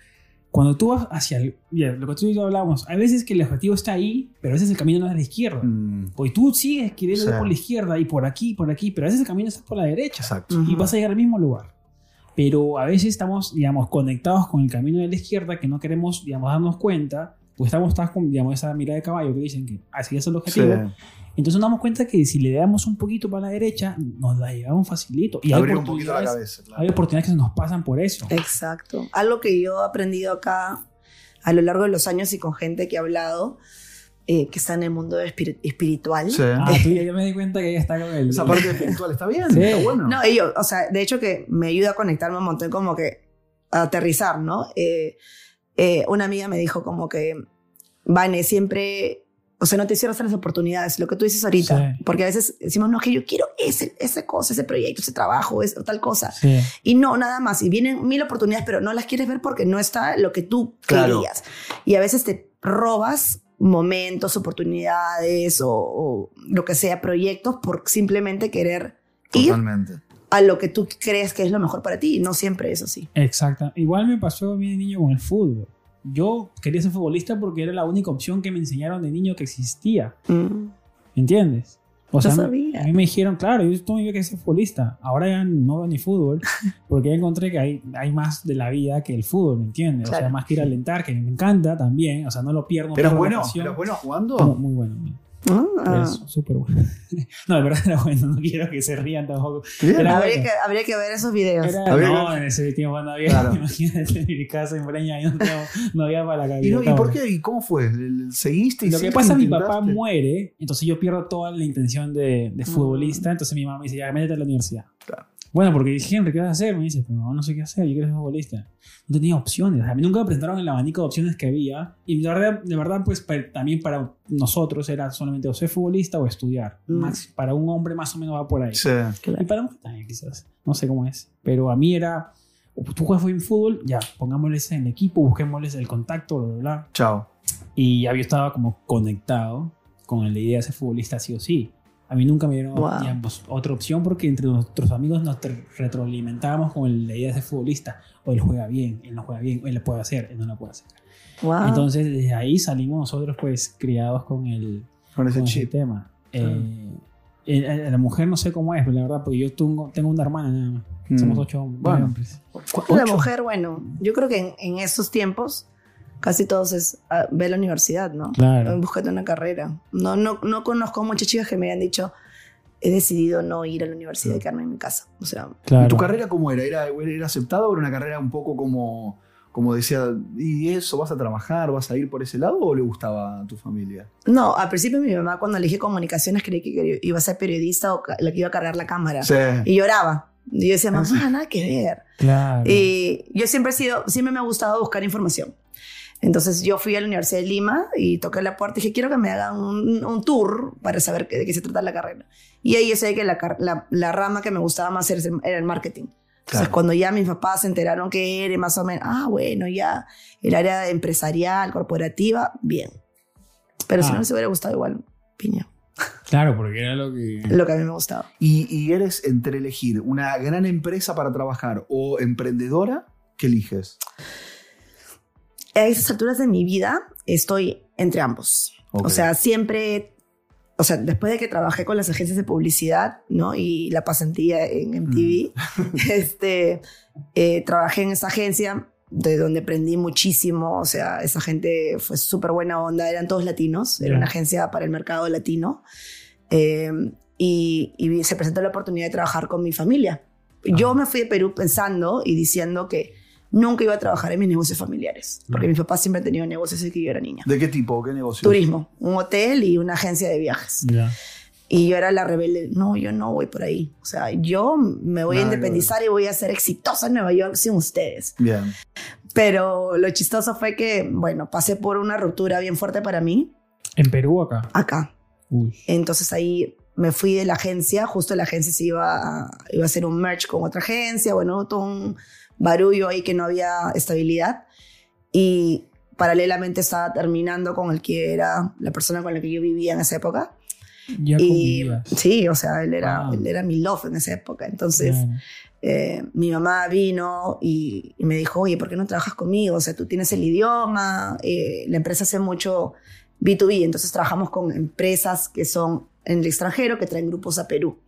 Cuando tú vas hacia el, ya, lo que tú y yo hablábamos, hay veces que el objetivo está ahí, pero a veces el camino no es a la izquierda. Mm, Porque tú sigues queriendo ir por la izquierda y por aquí, por aquí, pero a veces el camino está por la derecha exacto. Y vas a llegar al mismo lugar. Pero a veces estamos, digamos, conectados con el camino de la izquierda que no queremos, digamos, darnos cuenta, pues estamos tan con, digamos, esa mirada de caballo que dicen que así es el Sí. Entonces nos damos cuenta que si le damos un poquito para la derecha, nos la llevamos facilito. Y hay Abrir un poquito la oportunidades, cabeza. claro. hay oportunidades que se nos pasan por eso. Exacto. Algo que yo he aprendido acá, a lo largo de los años y con gente que he hablado eh, que está en el mundo espiri- espiritual. Sí. Ah, tú ya, ya me di cuenta que ella está con el. Esa parte espiritual está bien, Sí. está bueno. No, ellos, o sea, de hecho que me ayuda a conectarme un montón, como que a aterrizar, ¿no? Eh, eh, una amiga me dijo como que, Vane, siempre, o sea, no te cierras a las oportunidades, lo que tú dices ahorita, Sí. porque a veces decimos, no, que yo quiero ese, esa cosa, ese proyecto, ese trabajo, tal cosa. Sí. Y no, nada más. Y vienen mil oportunidades, pero no las quieres ver porque no está lo que tú Claro. querías. Y a veces te robas momentos, oportunidades o, o lo que sea, proyectos por simplemente querer ir Totalmente. a lo que tú crees que es lo mejor para ti. Y no siempre es así. Exacto. Igual me pasó a mí de niño con el fútbol. Yo quería ser futbolista porque era la única opción que me enseñaron de niño que existía. Mm. ¿Entiendes? O No sea, sabía. a mí me dijeron, claro, yo toda mi vida quería ser futbolista. Ahora ya no veo ni fútbol porque ya encontré que hay, hay más de la vida que el fútbol, ¿me entiendes? O sea, Claro. más que ir a alentar, que me encanta también. O sea, no lo pierdo. no ¿Eras pierdo la bueno? ¿Eras bueno jugando? Muy, muy bueno. Ah. Súper bueno. no, de verdad era bueno. No quiero que se rían tampoco. Habría, bueno. que, habría que ver esos videos. Era- no, en ese tiempo no había. Claro. Imagínate en mi casa en Breña, no, no había para la ¿Y, no- cabeza. ¿Y por qué? ¿Y cómo fue? ¿Seguiste? Lo que pasa, mi papá muere, entonces yo pierdo toda la intención de, de futbolista, entonces mi mamá me dice, ya, métete a la universidad. Claro. Bueno, porque dije, Henry, ¿qué vas a hacer? Me dice, "Pues, no, no sé qué hacer, yo quiero ser futbolista. No tenía opciones, a mí nunca me presentaron el abanico de opciones que había, y de verdad, de verdad pues pa- también para nosotros era solamente o ser futbolista o estudiar. Mm. Max- para un hombre más o menos va por ahí. Sí. Y para mujer también quizás, no sé cómo es, pero a mí era, tú juegas bien fútbol, ya, pongámosles en el equipo, busquémosles el contacto, bla, bla, bla. Chao. Y ya yo estaba como conectado con la idea de ser futbolista sí o sí. A mí nunca me dieron Wow. digamos, otra opción porque entre nuestros amigos nos retroalimentábamos con la idea de ser futbolista. O él juega bien, él no juega bien, él lo puede hacer, él no lo puede hacer. Wow. Entonces desde ahí salimos nosotros pues criados con el, Con ese con ese chip. tema. Eh, eh, a la mujer no sé cómo es, pero la verdad, porque yo tengo, tengo una hermana nada más. Mm. Somos ocho hombres. Bueno. hombres. la Ocho. mujer, bueno, yo creo que en, en estos tiempos casi todos es ah, ve a la universidad, ¿no? Claro. Búscate una carrera. No, no, no conozco muchas chicas que me hayan dicho, he decidido no ir a la universidad y quedarme en mi casa. O sea, claro. ¿Y tu carrera cómo era? ¿Era, era aceptada o era una carrera un poco como, como decía, ¿y eso vas a trabajar, vas a ir por ese lado o le gustaba a tu familia? no, al principio mi mamá cuando elegí comunicaciones creí que iba a ser periodista o la que iba a cargar la cámara. Sí. Y lloraba. Y yo decía, mamá, nada que ver. Claro. Y yo siempre he sido, siempre me ha gustado buscar información. Entonces yo fui a la Universidad de Lima y toqué la puerta y dije, quiero que me hagan un, un tour para saber qué- de qué se trata la carrera. Y ahí yo sé que la, la, la rama que me gustaba más era, era el marketing. Entonces Claro. cuando ya mis papás se enteraron que era más o menos, ah, bueno, ya el área empresarial, corporativa, bien. Pero si Ah. no me hubiera gustado igual, piña, Claro, porque era lo que. lo que a mí me gustaba. Y, y eres entre elegir una gran empresa para trabajar o emprendedora, ¿qué eliges? A esas alturas de mi vida estoy entre ambos. Ok. O sea, siempre, o sea, después de que trabajé con las agencias de publicidad, ¿no? Y la pasantía en MTV, este, eh, trabajé en esa agencia de donde aprendí muchísimo, o sea, esa gente fue súper buena onda, eran todos latinos, era una agencia para el mercado latino, eh, y, y se presentó la oportunidad de trabajar con mi familia. Yo me fui de Perú pensando y diciendo que nunca iba a trabajar en mis negocios familiares, porque Mm. mis papás siempre han tenido negocios desde que yo era niña. ¿De qué tipo? ¿Qué negocio? Turismo, un hotel y una agencia de viajes. Ya. Y yo era la rebelde. No, yo no voy por ahí. O sea, yo me voy Nada a independizar y voy a ser exitosa en Nueva York sin ustedes. Bien. Pero lo chistoso fue que, bueno, pasé por una ruptura bien fuerte para mí En Perú acá. acá. Uy. Entonces ahí me fui de la agencia. Justo la agencia se iba a, iba a hacer un merge con otra agencia. Bueno, todo un barullo ahí que no había estabilidad. Y paralelamente estaba terminando con el que era la persona con la que yo vivía en esa época. Ya Y convivías. sí, o sea, él era, él era mi love en esa época. Entonces, eh, mi mamá vino y, y me dijo, oye, ¿por qué no trabajas conmigo? O sea, tú tienes el idioma, eh, la empresa hace mucho B2B, entonces trabajamos con empresas que son en el extranjero, que traen grupos a Perú.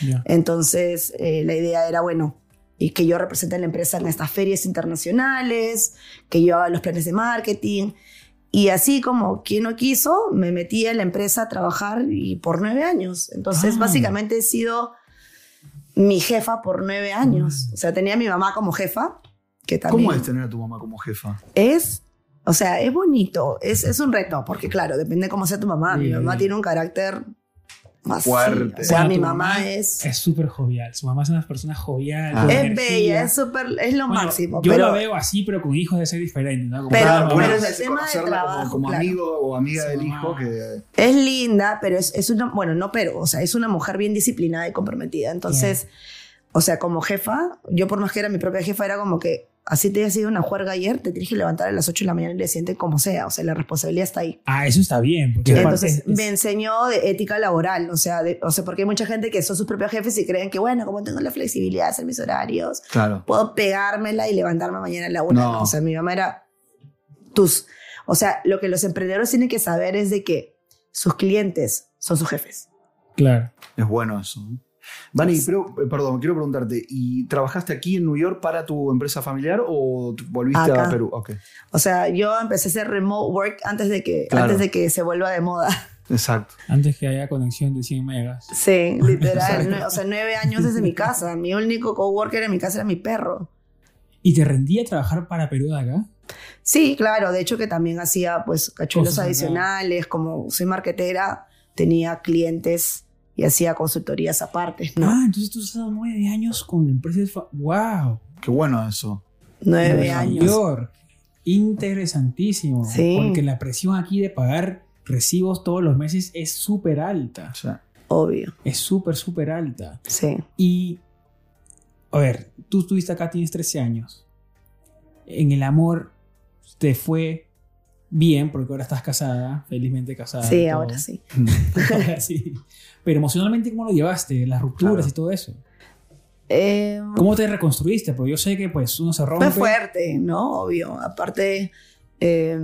Ya. Entonces, eh, la idea era, bueno, y que yo represente a la empresa en estas ferias internacionales, que yo haga los planes de marketing. Y así como quien no quiso, me metí a la empresa a trabajar y por nueve años. Entonces, Ah. básicamente he sido mi jefa por nueve años. O sea, tenía a mi mamá como jefa, que también ¿Cómo es tener a tu mamá como jefa? es, O sea, es bonito, es, es un reto, porque claro, depende cómo sea tu mamá. Mi Sí. mamá tiene un carácter más Fuerte. O sea, Bueno, mi mamá es, Es súper jovial. Su mamá es una persona jovial. Ah. es energía. bella, es súper, es lo Bueno, máximo. Yo pero, lo veo así, pero con hijos de ser diferente. ¿no? Como Pero- Claro, es el tema de conocerla trabajo, como, como claro. amigo o amiga Sí, del mamá. hijo que es linda, pero es, es una, bueno, no pero, o sea, es una mujer bien disciplinada y comprometida. Entonces, o sea, como jefa, yo por más que era mi propia jefa, era como que así te haya sido una juerga ayer, te tienes que levantar a las 8 de la mañana y le siente como sea. O sea, la responsabilidad está ahí. Ah, eso está bien. Porque Entonces es- es- me enseñó de ética laboral, o sea, de- o sea, porque hay mucha gente que son sus propios jefes y creen que, bueno, como tengo la flexibilidad de hacer mis horarios, Claro. puedo pegármela y levantarme mañana a la una. No. O sea, mi mamá era tus. O sea, lo que los emprendedores tienen que saber es de que sus clientes son sus jefes. Claro. Es bueno eso. Vani, pero, eh, perdón, quiero preguntarte, ¿y trabajaste aquí en New York para tu empresa familiar o volviste Acá. a Perú? Ok, O sea, yo empecé a hacer remote work antes de que, Claro. antes de que se vuelva de moda. exacto. Antes que haya conexión de 100 megas. Sí, literal. o sea, nueve años desde mi casa. Mi único coworker en mi casa era mi perro. ¿Y te rendía trabajar para Perú de acá? Sí, claro. De hecho, que también hacía pues cachuelos Cosas acá. adicionales. Como soy marquetera, tenía clientes y hacía consultorías aparte. ¿no? Ah, entonces tú has estado nueve años con la empresa de... fa- ¡Wow! Qué bueno eso. Nueve años. York. Interesantísimo. Sí. Porque la presión aquí de pagar recibos todos los meses es súper alta. O sea, Obvio. Es súper, súper alta. Sí. Y, a ver, tú estuviste acá, tienes 13 años. En el amor te fue bien, porque ahora estás casada, felizmente casada. Sí, ahora sí. Ahora sí. Pero emocionalmente, ¿cómo lo llevaste? Las rupturas Claro. y todo eso. Eh, ¿Cómo te reconstruiste? Porque yo sé que pues uno se rompe. fue fuerte, ¿no? Obvio. Aparte, eh,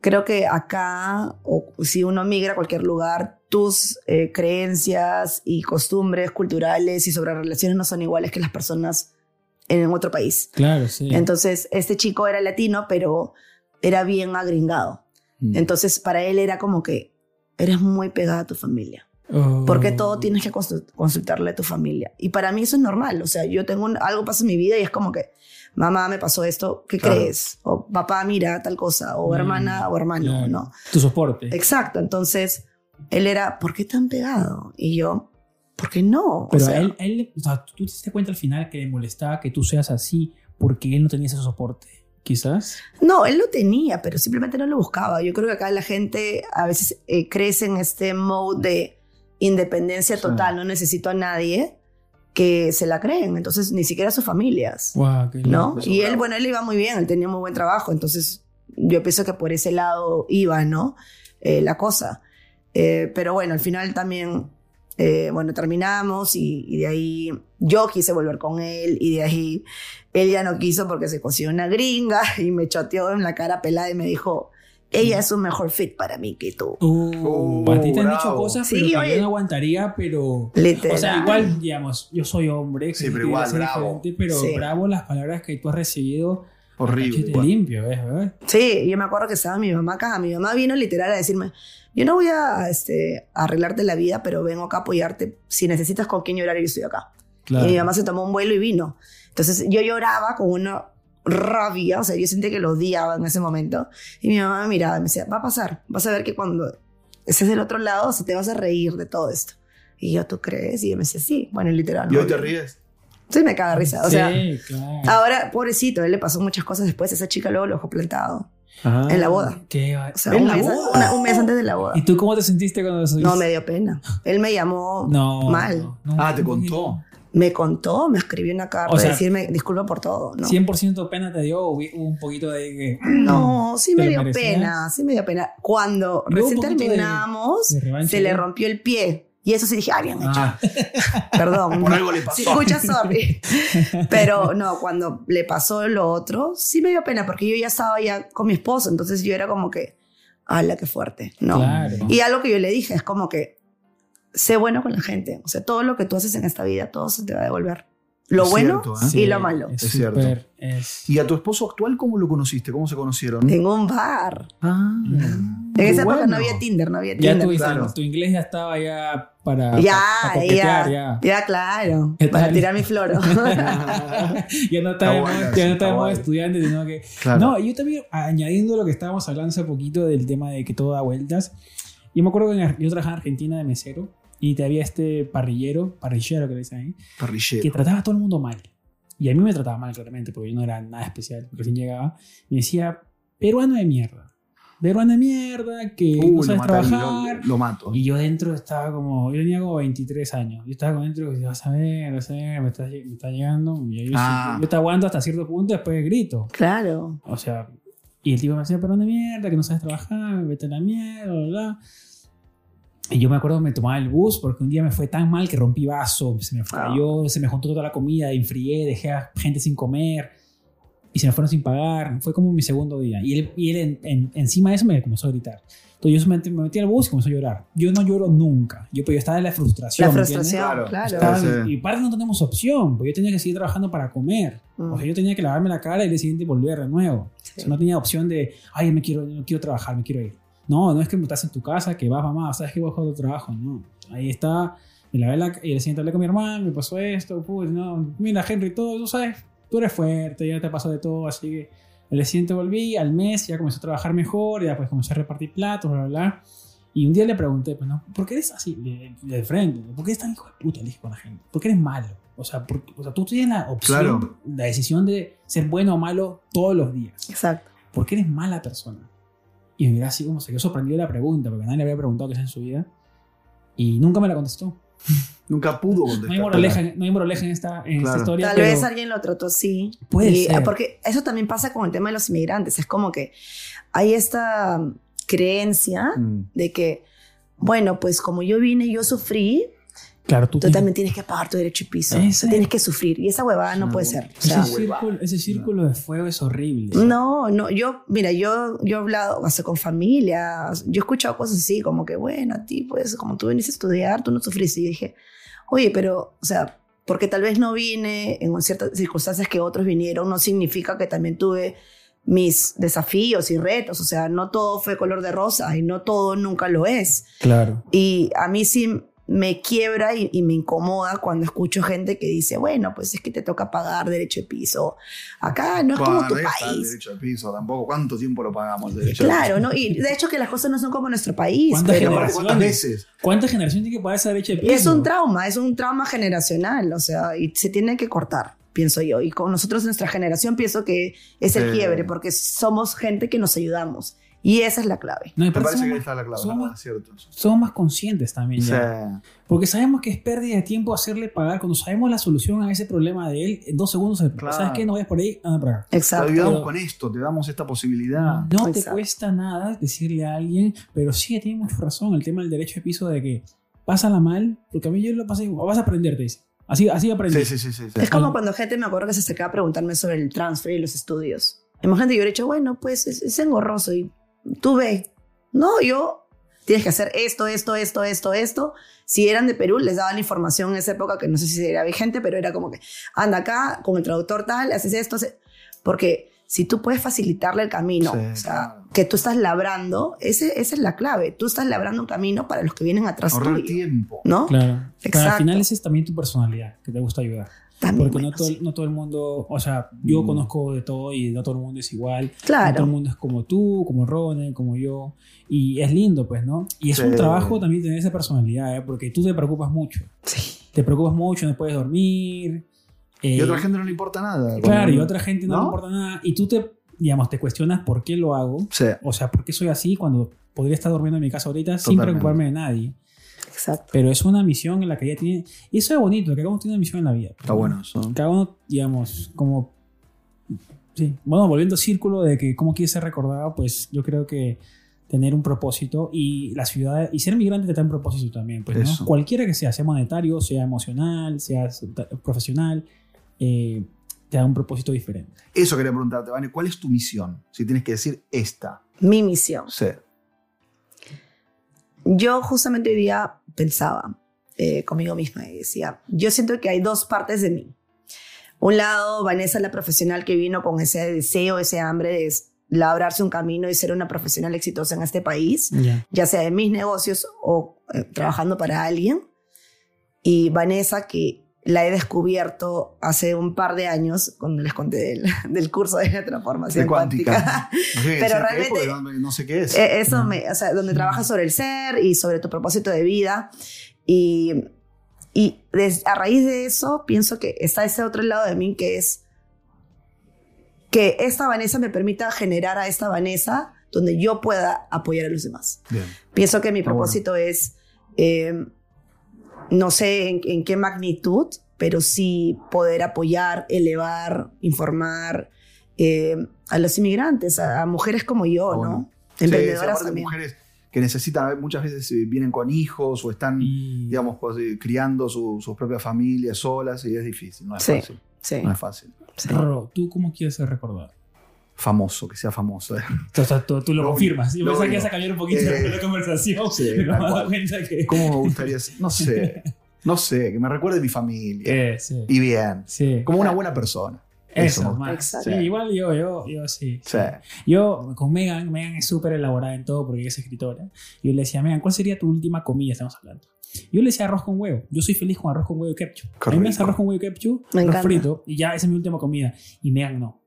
creo que acá, o si uno migra a cualquier lugar, tus eh, creencias y costumbres culturales y sobre relaciones no son iguales que las personas en otro país. Claro, sí. Entonces, este chico era latino, pero era bien agringado. mm. Entonces, para él era como que eres muy pegada a tu familia. Oh. Porque todo tienes que consul- consultarle a tu familia. Y para mí eso es normal. O sea, yo tengo un- algo pasa en mi vida y es como que, mamá, me pasó esto, ¿qué Claro. crees? O papá, mira tal cosa. O Mm, hermana o hermano, claro. ¿no? Tu soporte. Exacto. Entonces, él era, ¿por qué tan pegado? Y yo, ¿por qué no? Pero o sea, a él, a él, o sea, tú te diste cuenta al final que le molestaba que tú seas así porque él no tenía ese soporte. Quizás. No, él lo tenía, pero simplemente no lo buscaba. Yo creo que acá la gente a veces eh, crece en este mode de independencia Sí. total, no necesito a nadie que se la creen, entonces ni siquiera sus familias, Wow, qué ¿no? loco. eso, Y él, bueno, él iba muy bien, él tenía muy buen trabajo, entonces yo pienso que por ese lado iba, ¿no? Eh, la cosa. Eh, pero bueno, al final también, eh, bueno, terminamos y, y de ahí yo quise volver con él y de ahí él ya no quiso porque se consiguió una gringa y me choteó en la cara pelada y me dijo, ella es un mejor fit para mí que tú. Uh, Uh, a ti te han bravo. dicho cosas Sí, pero que oye. yo no aguantaría, pero... Literal. O sea, igual, digamos, yo soy hombre, Sí, pero igual, bravo. pero Sí. bravo las palabras que tú has recibido. Horrible. Igual. limpio, ¿ves? ¿verdad? Sí, yo me acuerdo que estaba mi mamá acá. Mi mamá vino literal a decirme, yo no voy a este, arreglarte la vida, pero vengo acá a apoyarte. Si necesitas con quién llorar, yo estoy acá. Claro. Y mi mamá se tomó un vuelo y vino. Entonces yo lloraba con una rabia, o sea, yo sentía que lo odiaba en ese momento. Y mi mamá me miraba y me decía, va a pasar, vas a ver que cuando estés del otro lado, se te vas a reír de todo esto. Y yo, ¿tú crees? Y yo me decía, sí, bueno, literal. ¿Y hoy te ríes? Sí, me caga risa. O sea, sí, claro. ahora, pobrecito, él le pasó muchas cosas después. Esa chica luego lo dejó plantado Ah. en la boda. Qué O sea, ¿En un la mes, boda? una- un mes antes de la boda. ¿Y tú cómo te sentiste cuando eso No, me dio pena. Él me llamó No. mal. no, no, Ah, te contó. Me contó, me escribió una carta O sea, de decirme disculpa por todo. ¿no? 100% pena te dio o hubo un poquito de que... No, sí ¿Te me dio pena, sí me dio pena. Cuando recién de- terminamos, de se le ahí. rompió el pie. Y eso sí dije, ah, bien hecho. Ah, Perdón. por algo le pasó. Si escuchas, sorry. Pero no, cuando le pasó lo otro, sí me dio pena porque yo ya estaba ya con mi esposo. Entonces yo era como que, ¡hala, qué fuerte! No. Claro. Y algo que yo le dije es como que, sé bueno con la gente. O sea, todo lo que tú haces en esta vida, todo se te va a devolver. Lo Es bueno cierto, ¿eh? y lo malo. Es Es cierto. es- ¿Y a tu esposo actual cómo lo conociste? ¿Cómo se conocieron? En un bar. Ah, En esa época bueno. no había Tinder, no había Ya Tinder. tuviste- claro. tu inglés ya estaba ya para, Ya, para ya, ya. ya, claro. ¿Qué Para tal? tirar mi floro. ya no estaba Está de buena, moda- sí, ya no está estaba de moda guay. estudiante, sino que Claro. No, yo también, añadiendo lo que estábamos hablando hace poquito del tema de que todo da vueltas, yo me acuerdo que yo trabajaba en Argentina de mesero y te había este parrillero, parrillero que le dicen ahí, que Parrillero. trataba a todo el mundo mal. Y a mí me trataba mal, claramente, porque yo no era nada especial, recién llegaba. Me decía, peruano de mierda. Peruano de mierda, que Uy, no lo sabes mataría, trabajar. lo, lo mato. Y yo dentro estaba como, yo tenía como 23 años. Yo estaba como dentro, y vas a ver, vas a ver, me está, me está llegando. Y yo, Ah. yo te aguanto hasta cierto punto, después grito. claro. O sea, y el tipo me decía, perdón de mierda, que no sabes trabajar, vete a la mierda, bla, bla. Y yo me acuerdo que me tomaba el bus porque un día me fue tan mal que rompí vaso, se me falló, se me juntó toda la comida, enfrié, dejé a gente sin comer y se me fueron sin pagar. Fue como mi segundo día. Y él, y él en- en- encima de eso me comenzó a gritar. Entonces yo me metí, me metí al bus y comenzó a llorar. Yo no lloro nunca. Yo, pero yo estaba en la frustración. La frustración, Claro. claro. Estaba- Sí, sí. Y parte no tenemos opción, porque yo tenía que seguir trabajando para comer. Mm. O sea, yo tenía que lavarme la cara y el día siguiente volver de nuevo. Sí. O sea, no tenía opción de, ay, me quiero, no quiero trabajar, me quiero ir. No, no es que estás en tu casa, que vas, mamá, sabes que voy a otro trabajo. No, ahí está. Me lavé la y el siguiente hablé con mi hermano, me pasó esto, pues, no, mira, Henry, todo, tú sabes, tú eres fuerte, ya te pasó de todo, así que el siguiente volví, al mes ya comencé a trabajar mejor, ya pues comencé a repartir platos, bla, bla, bla. Y un día le pregunté, pues, ¿no? ¿Por qué eres así de, de frente? ¿Por qué eres tan hijo de puta? Le dije con la gente. ¿Por qué eres malo? O sea, por- o sea, tú tienes la opción, Claro. la decisión de ser bueno o malo todos los días. Exacto. ¿Por qué eres mala persona? Y me miró así como se quedó sorprendido de la pregunta, porque nadie le había preguntado qué es en su vida. Y nunca me la contestó. Nunca pudo contestar. No hay moraleja, no hay moraleja en, esta, en Claro. esta historia. Tal pero vez alguien lo trató así. Puede Y- ser. Porque eso también pasa con el tema de los inmigrantes. Es como que hay esta creencia Mm. de que, bueno, pues como yo vine y yo sufrí, Claro, tú tú también tienes que pagar tu derecho de piso. Ese- Tienes que sufrir. Y esa huevada no puede ser. O ese, sea, círculo, ese círculo de fuego es horrible. no, no, yo, mira, yo, yo he hablado hasta con familias, yo he escuchado cosas así, como que, bueno, a ti, pues, como tú viniste a estudiar, tú no sufriste. Y yo dije, oye, pero, o sea, porque tal vez no vine en ciertas circunstancias que otros vinieron, no significa que también tuve mis desafíos y retos, o sea, no todo fue color de rosa y no todo nunca lo es. Claro. Y a mí sí me quiebra y, y me incomoda cuando escucho gente que dice, bueno, pues es que te toca pagar derecho de piso. Acá no es como tu país. derecho de piso tampoco. ¿Cuánto tiempo lo pagamos derecho de Claro, piso? ¿no? Y de hecho que las cosas no son como nuestro país. ¿Cuántas Pero ¿Cuántas generaciones? veces? ¿Cuánta generación tiene que pagar esa derecha de y piso? es un trauma, es un trauma generacional, o sea, y se tiene que cortar, pienso yo. Y con nosotros, nuestra generación, pienso que es el Sí. quiebre, porque somos gente que nos ayudamos. Y esa es la clave. No, Me parece somos que más- está la clave, somos- ¿verdad? Es cierto. somos más conscientes también ya. Sí. Porque sabemos que es pérdida de tiempo hacerle pagar. Cuando sabemos la solución a ese problema de él, en dos segundos, se- Claro. ¿sabes qué? No vayas por ahí, anda por acá. Te Exacto. ayudamos con esto, te damos esta posibilidad. No te Exacto. cuesta nada decirle a alguien, pero sí tiene mucha razón el tema del derecho de piso de que pásala mal, porque a mí yo lo pasé, o vas a aprender, te dice. Así, así aprendí. Sí, sí, sí, sí. sí. Es como cuando gente me acuerdo que se acercaba a preguntarme sobre el transfer y los estudios. Imagínate, yo hubiera dicho, bueno, pues es, es engorroso y tú ve. No, yo tienes que hacer esto, esto, esto, esto, esto. Si eran de Perú, les daban información en esa época que no sé si era vigente, pero era como que anda acá con el traductor tal, haces esto. haces-". Porque si tú puedes facilitarle el camino, Sí, o sea, que tú estás labrando, ese, esa es la clave. Tú estás labrando un camino para los que vienen atrás Ahorrar tuyo, tiempo. ¿no? Claro. Pero al Exacto. final esa es también tu personalidad, que te gusta ayudar. También, Porque no, todo, sí. no todo el mundo, o sea, yo Mm. conozco de todo y no todo el mundo es igual. No todo el Claro. mundo es como tú, como Ronnie, como yo. Y es lindo, pues, ¿no? Y es Sí. un trabajo también tener esa personalidad, ¿eh? Porque tú te preocupas mucho. Sí. Te preocupas mucho, no puedes dormir. Y eh, a otra gente no le importa nada. Claro, y a otra gente no, ¿No? le importa nada. Y tú te, digamos, te cuestionas por qué lo hago. Sí. O sea, por qué soy así cuando podría estar durmiendo en mi casa ahorita sin Totalmente. preocuparme de nadie. Exacto. Pero es una misión en la que ella tiene. Y eso es bonito, que cada uno tiene una misión en la vida. Está bueno eso. Cada uno, digamos, como. Sí, bueno, volviendo al círculo de que cómo quiere ser recordado, pues yo creo que tener un propósito y la ciudad y ser migrante te da un propósito también, pues, ¿no? Eso. Cualquiera que sea, sea monetario, sea emocional, sea profesional, eh, te da un propósito diferente. Eso quería preguntarte, Vane, ¿cuál es tu misión? Si tienes que decir esta. Mi misión. Sí. Yo justamente hoy día pensaba eh, conmigo misma y decía, yo siento que hay dos partes de mí. un lado, Vanessa, la profesional que vino con ese deseo, ese hambre de labrarse un camino y ser una profesional exitosa en este país, Ya. ya sea en mis negocios o eh, trabajando para alguien. Y Vanessa, que la he descubierto hace un par de años, cuando les conté del, del curso de transformación De cuántica. cuántica. No qué Pero realmente- no, no sé qué es. Eh, Eso me, o sea, donde trabajas sobre el ser y sobre tu propósito de vida. Y, y des- a raíz de eso, pienso que está ese otro lado de mí que es que esta Vanessa me permita generar a esta Vanessa donde yo pueda apoyar a los demás. Bien. Pienso que mi Está bueno. propósito es, eh, no sé en, en qué magnitud, pero sí poder apoyar, elevar, informar eh, a los inmigrantes, a, a mujeres como yo, bueno. ¿no? Emprendedoras sí, aparte también. mujeres que necesitan, muchas veces eh, vienen con hijos o están, Y- digamos, pues, eh, criando su- sus propias familias solas y es difícil, no es Sí. fácil. Sí, No es fácil. sí. Ro, ¿tú cómo quieres ser recordado? Famoso, que sea famoso. eh. O sea, tú, tú lo, Lo confirmas. Yo único, pensaba lo que ibas a cambiar un poquito Eh, la conversación. sí, pero me he dado cuenta que. ¿Cómo me gustaría ser? No sé. No sé, que me recuerde mi familia. Eh, sí. Y bien. sí. Como una buena persona. Eso, Eso. más. Sí, igual yo, yo, yo sí. Sí. Yo con Megan, Megan es súper elaborada en todo porque es escritora. Yo le decía, Megan, ¿cuál sería tu última comida? Estamos hablando. Yo le decía arroz con huevo. Yo soy feliz con arroz con huevo y ketchup. Qué A mí me hace arroz con huevo y ketchup, Me arroz encanta. frito y ya esa es mi última comida. Y Megan no.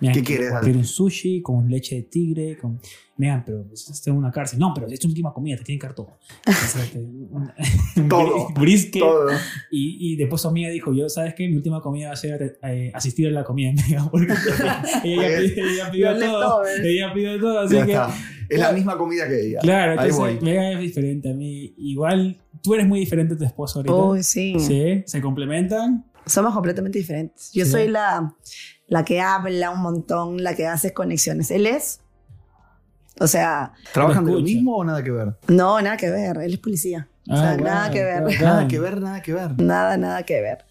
¿Qué quiero- quieres? Quiero un sushi con leche de tigre. Con... Megan, pero pues, estoy en una cárcel. No, pero es tu última comida, te tienen que dar todo. Todo. Brisket. Todo. Y, y después su amiga dijo, yo, ¿sabes qué? Mi última comida va a ser eh, asistir a la comida de Megan. Porque ella, pidió, ella pidió todo. ¿eh? Ella pidió todo. Así Ya que, está. Es la misma comida que ella. claro, Ahí entonces. Megan es diferente a mí. Igual, tú eres muy diferente a tu esposo ahorita. Uy, sí. Sí, se complementan. Somos completamente diferentes. Yo Sí. soy la, la que habla un montón, la que hace conexiones. Él es, o sea, ¿Trabajan de lo mismo o nada que ver? no, nada que ver. Él es policía. o sea, Ah, nada que ver. wow. Nada que ver, nada que ver. Nada, nada que ver.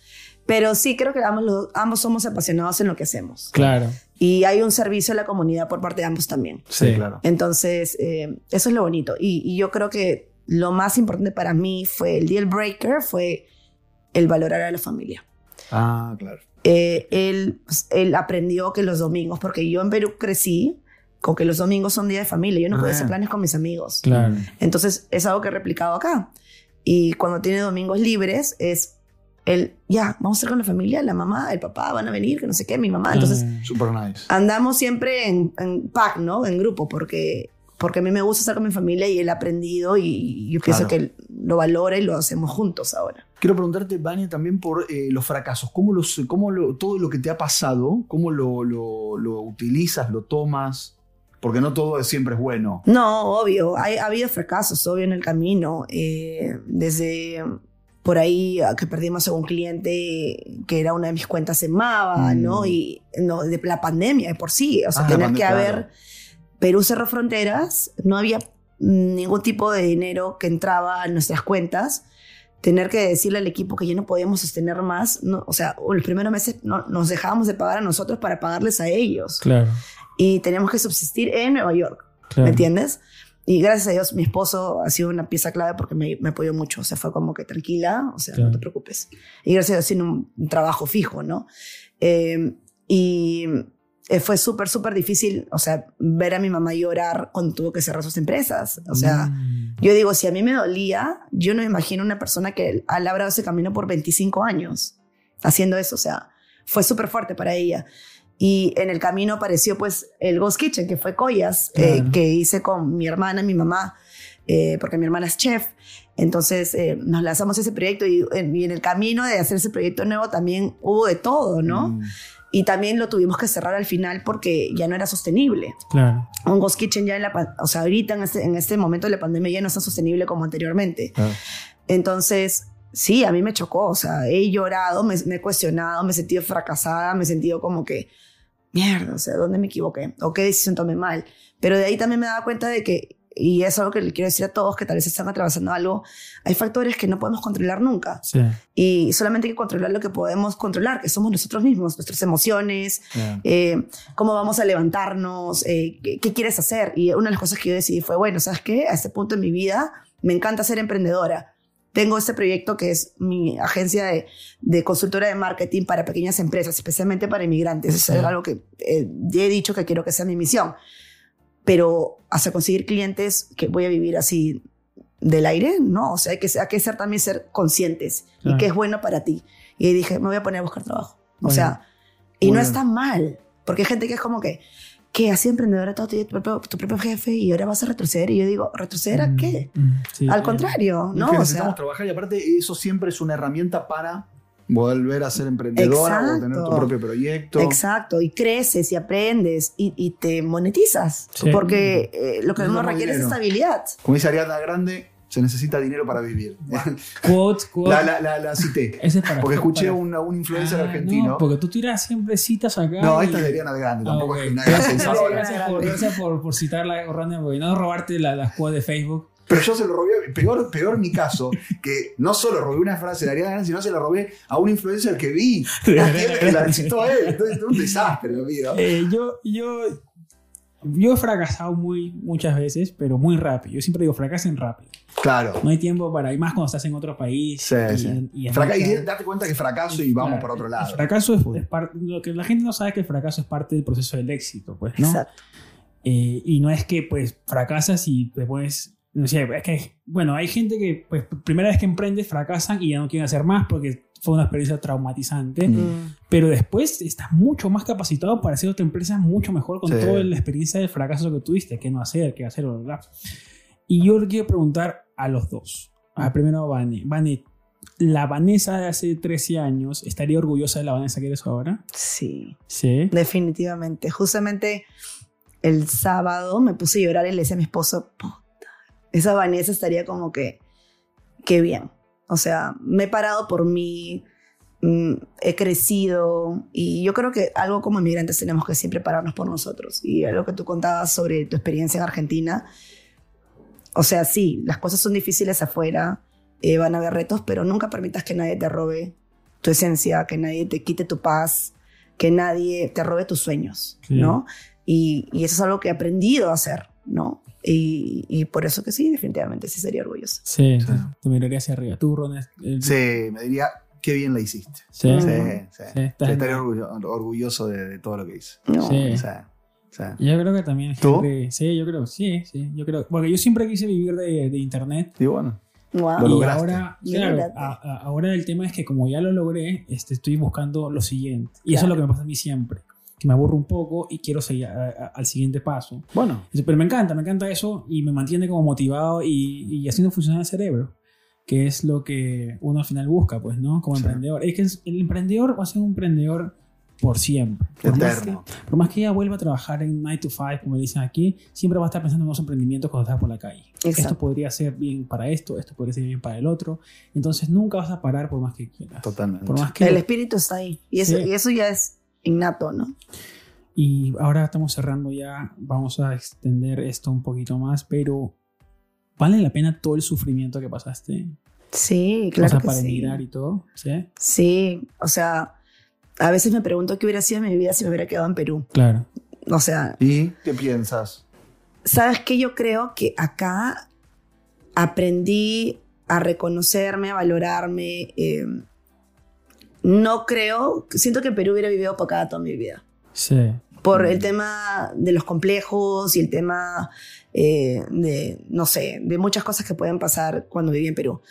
Pero sí creo que ambos, ambos somos apasionados en lo que hacemos. Claro. Y hay un servicio a la comunidad por parte de ambos también. Sí, Sí. claro. Entonces, eh, eso es lo bonito. Y, y yo creo que lo más importante para mí fue el deal breaker, fue el valorar a la familia. Ah, claro. Eh, él, pues, él aprendió que los domingos, porque yo en Perú crecí con que los domingos son día de familia, yo no podía Ah. hacer planes con mis amigos. Claro. Entonces es algo que he replicado acá. Y cuando tiene domingos libres es el, ya, vamos a estar con la familia, la mamá, el papá van a venir, que no sé qué, mi mamá. Entonces Ah, Super nice. andamos siempre en, en pack, ¿no? En grupo, porque, porque a mí me gusta estar con mi familia y él ha aprendido y yo pienso Claro. que lo valora y lo hacemos juntos ahora. Quiero preguntarte, Vania, también por eh, los fracasos. ¿Cómo, los, cómo lo- todo lo que te ha pasado, cómo lo, lo- lo utilizas, lo tomas? Porque no todo es- siempre es bueno. No, obvio, hay, ha habido fracasos, obvio, en el camino. eh, desde por ahí que perdimos a un cliente que era una de mis cuentas en Mava, Mm. ¿no? Y no, de la pandemia de por sí, o sea, Ah, tener que haber... claro. Perú cerró fronteras, no había ningún tipo de dinero que entraba a nuestras cuentas. Tener que decirle al equipo que ya no podíamos sostener más, no, o sea, los primeros meses no, nos dejábamos de pagar a nosotros para pagarles a ellos. Claro. Y teníamos que subsistir en Nueva York. claro. ¿Me entiendes? Y gracias a Dios, mi esposo ha sido una pieza clave porque me, me apoyó mucho. O sea, fue como que tranquila, o sea, Claro. no te preocupes. Y gracias a Dios, tiene un, un trabajo fijo, ¿no? Eh, y eh, fue súper, súper difícil, o sea, ver a mi mamá llorar cuando tuvo que cerrar sus empresas. O sea, Mm. yo digo, si a mí me dolía, yo no me imagino una persona que ha labrado ese camino por 25 años haciendo eso. O sea, fue súper fuerte para ella. Y en el camino apareció pues el Ghost Kitchen, que fue Collas, eh, Claro. que hice con mi hermana, mi mamá, eh, porque mi hermana es chef. Entonces eh, nos lanzamos ese proyecto y en, y en el camino de hacer ese proyecto nuevo también hubo de todo, ¿no? Mm. Y también lo tuvimos que cerrar al final porque ya no era sostenible Claro. un Ghost Kitchen ya en la, o sea, ahorita en este, en este momento de la pandemia ya no está sostenible como anteriormente. Claro. Entonces, sí, a mí me chocó, o sea, he llorado, me, me he cuestionado, me he sentido fracasada, me he sentido como que, mierda, o sea, ¿dónde me equivoqué? ¿O qué decisión tomé mal? Pero de ahí también me daba cuenta de que, y es algo que le quiero decir a todos que tal vez están atravesando algo, hay factores que no podemos controlar nunca. Sí. Y solamente hay que controlar lo que podemos controlar, que somos nosotros mismos, nuestras emociones, eh, cómo vamos a levantarnos, eh, ¿qué, qué quieres hacer. Y una de las cosas que yo decidí fue, bueno, ¿sabes qué? A este punto en mi vida me encanta ser emprendedora. tengo este proyecto que es mi agencia de, de consultora de marketing para pequeñas empresas, especialmente para inmigrantes. Eso es algo que eh, he dicho que quiero que sea mi misión. Pero hasta conseguir clientes que voy a vivir así del aire, no. O sea, hay que, hay que ser también ser conscientes Claro. y que es bueno para ti. Y ahí dije, me voy a poner a buscar trabajo. O Muy sea, y Muy no está mal. Porque hay gente que es como que, que así emprendedora, todo, tu, propio, tu propio jefe y ahora vas a retroceder. Y yo digo, ¿retroceder a qué? Mm, mm, sí, Al eh, contrario, Es ¿no? que O necesitamos sea, trabajar y aparte eso siempre es una herramienta para volver a ser emprendedora o tener tu Exacto. propio proyecto. Exacto, y creces y aprendes y, y te monetizas. Sí. Porque eh, lo que uno requiere es dinero. estabilidad. Como dice Ariana Grande, se necesita dinero para vivir. Quote, quote. la, la, la, la cité. Ese es para Porque escuché para- un, un influencer Ah, argentino. No, porque tú tiras siempre citas acá. No, y- esta es de Ariana Grande, Ah, tampoco ok. es nada Gracias, sensacional. gracias por, gracias por, por citarla, Orlando, porque no robarte la- las quotes de Facebook. Pero yo se lo robé, peor, peor mi caso, que no solo robé una frase de Ariana Grande, sino se la robé a un influencer que vi. Que la citó a él. Entonces, es un desastre, mío. Eh, yo, yo, yo he fracasado muy, muchas veces, pero muy rápido. Yo siempre digo, fracasen rápido. Claro. No hay tiempo para, y más cuando estás en otro país. Sí, y, sí. y Fraca- y date cuenta que fracaso y vamos Claro, por otro El lado. fracaso es, es parte, lo que la gente no sabe es que el fracaso es parte del proceso del éxito, pues, ¿no? Exacto. Eh, y no es que pues fracasas y después, no sé, es que, bueno, hay gente que pues primera vez que emprende fracasan y ya no quieren hacer más porque fue una experiencia traumatizante, Mm. Pero después estás mucho más capacitado para hacer otra empresa mucho mejor con Sí. toda la experiencia del fracaso que tuviste, qué no hacer, qué hacer, bla. Y yo le quiero preguntar a los dos. A primero a Vane. Vane, la Vanessa de hace 13 años, ¿estaría orgullosa de la Vanessa que eres ahora? Sí, Sí. definitivamente. Justamente el sábado me puse a llorar y le decía a mi esposo, esa Vanessa estaría como que, qué bien. O sea, me he parado por mí, mm, he crecido y yo creo que algo como inmigrantes tenemos que siempre pararnos por nosotros. Y algo que tú contabas sobre tu experiencia en Argentina, o sea, sí, las cosas son difíciles afuera, eh, van a haber retos, pero nunca permitas que nadie te robe tu esencia, que nadie te quite tu paz, que nadie te robe tus sueños, Sí. ¿no? Y, y eso es algo que he aprendido a hacer, ¿no? Y, y por eso que sí, definitivamente sí sería orgullosa. Sí, Sí. te miraría hacia arriba. Tú, Ron, el- Sí, me diría, qué bien la hiciste. Sí. Sí, sí. Sí, Estaría orgullo- orgulloso de, de todo lo que hice. ¿no? Sí. Sí, sí. Yo creo que también ¿Tú? gente- Sí, yo creo, sí, sí, yo creo. Porque yo siempre quise vivir de, de internet. Y bueno, Wow. Lo y lograste. ahora, Lo claro, a- a- ahora el tema es que como ya lo logré, este, estoy buscando lo siguiente. Y eso es Claro. lo que me pasa a mí siempre. Que me aburro un poco y quiero seguir a- a- al siguiente paso. bueno. Pero me encanta, me encanta eso y me mantiene como motivado y, y haciendo funcionar el cerebro, que es lo que uno al final busca, pues, ¿no? Como Sí. emprendedor. Es que el emprendedor va a ser un emprendedor por siempre. Por más, que, Eterno. por más que ella vuelva a trabajar en 9 to 5, como dicen aquí, siempre va a estar pensando en nuevos emprendimientos cuando está por la calle. Esto Exacto. podría ser bien para esto, esto podría ser bien para el otro. Entonces nunca vas a parar por más que quieras. Totalmente. Por más que El espíritu está ahí. Y eso, Sí. y eso ya es innato, ¿no? Y ahora estamos cerrando ya, vamos a extender esto un poquito más, pero ¿vale la pena todo el sufrimiento que pasaste? Sí, o claro sea, que para sí. emigrar y todo, ¿sí? Sí, o sea, a veces me pregunto qué hubiera sido mi vida si me hubiera quedado en Perú. Claro. O sea, ¿Y qué piensas? ¿sabes qué? Yo creo que acá aprendí a reconocerme, a valorarme. eh, no creo, siento que Perú hubiera vivido opacada toda mi vida. Sí. Por Mm. el tema de los complejos y el tema eh, de, no sé, de muchas cosas que pueden pasar cuando viví en Perú.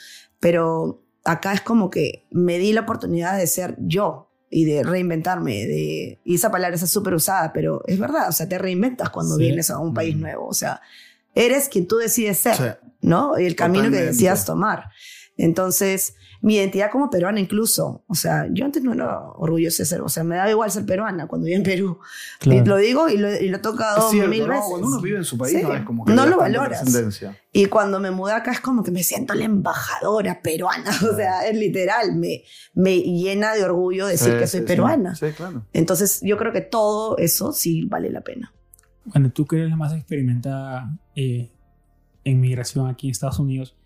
Pero acá es como que me di la oportunidad de ser yo y de reinventarme. De, y esa palabra está súper usada, pero es verdad, o sea, te reinventas cuando Sí. vienes a un país Mm. nuevo. O sea, eres quien tú decides ser, Sí. ¿no? Y el camino que Totalmente. decidas tomar. Entonces, mi identidad como peruana incluso, o sea, yo antes no era orgullosa de ser, o sea, me daba igual ser peruana cuando viví en Perú. Y Claro. lo digo y lo, y lo he tocado cierto, mil ¿no? veces. Cuando uno vive en su país Sí. no es como que No lo valoras. Y cuando me mudé acá es como que me siento la embajadora peruana, o sea, es literal, me, me llena de orgullo decir Sí, que soy sí, peruana. Sí, Sí, claro. Entonces, yo creo que todo eso sí vale la pena. Bueno, tú que eres la más experimentada eh, en migración aquí en Estados Unidos,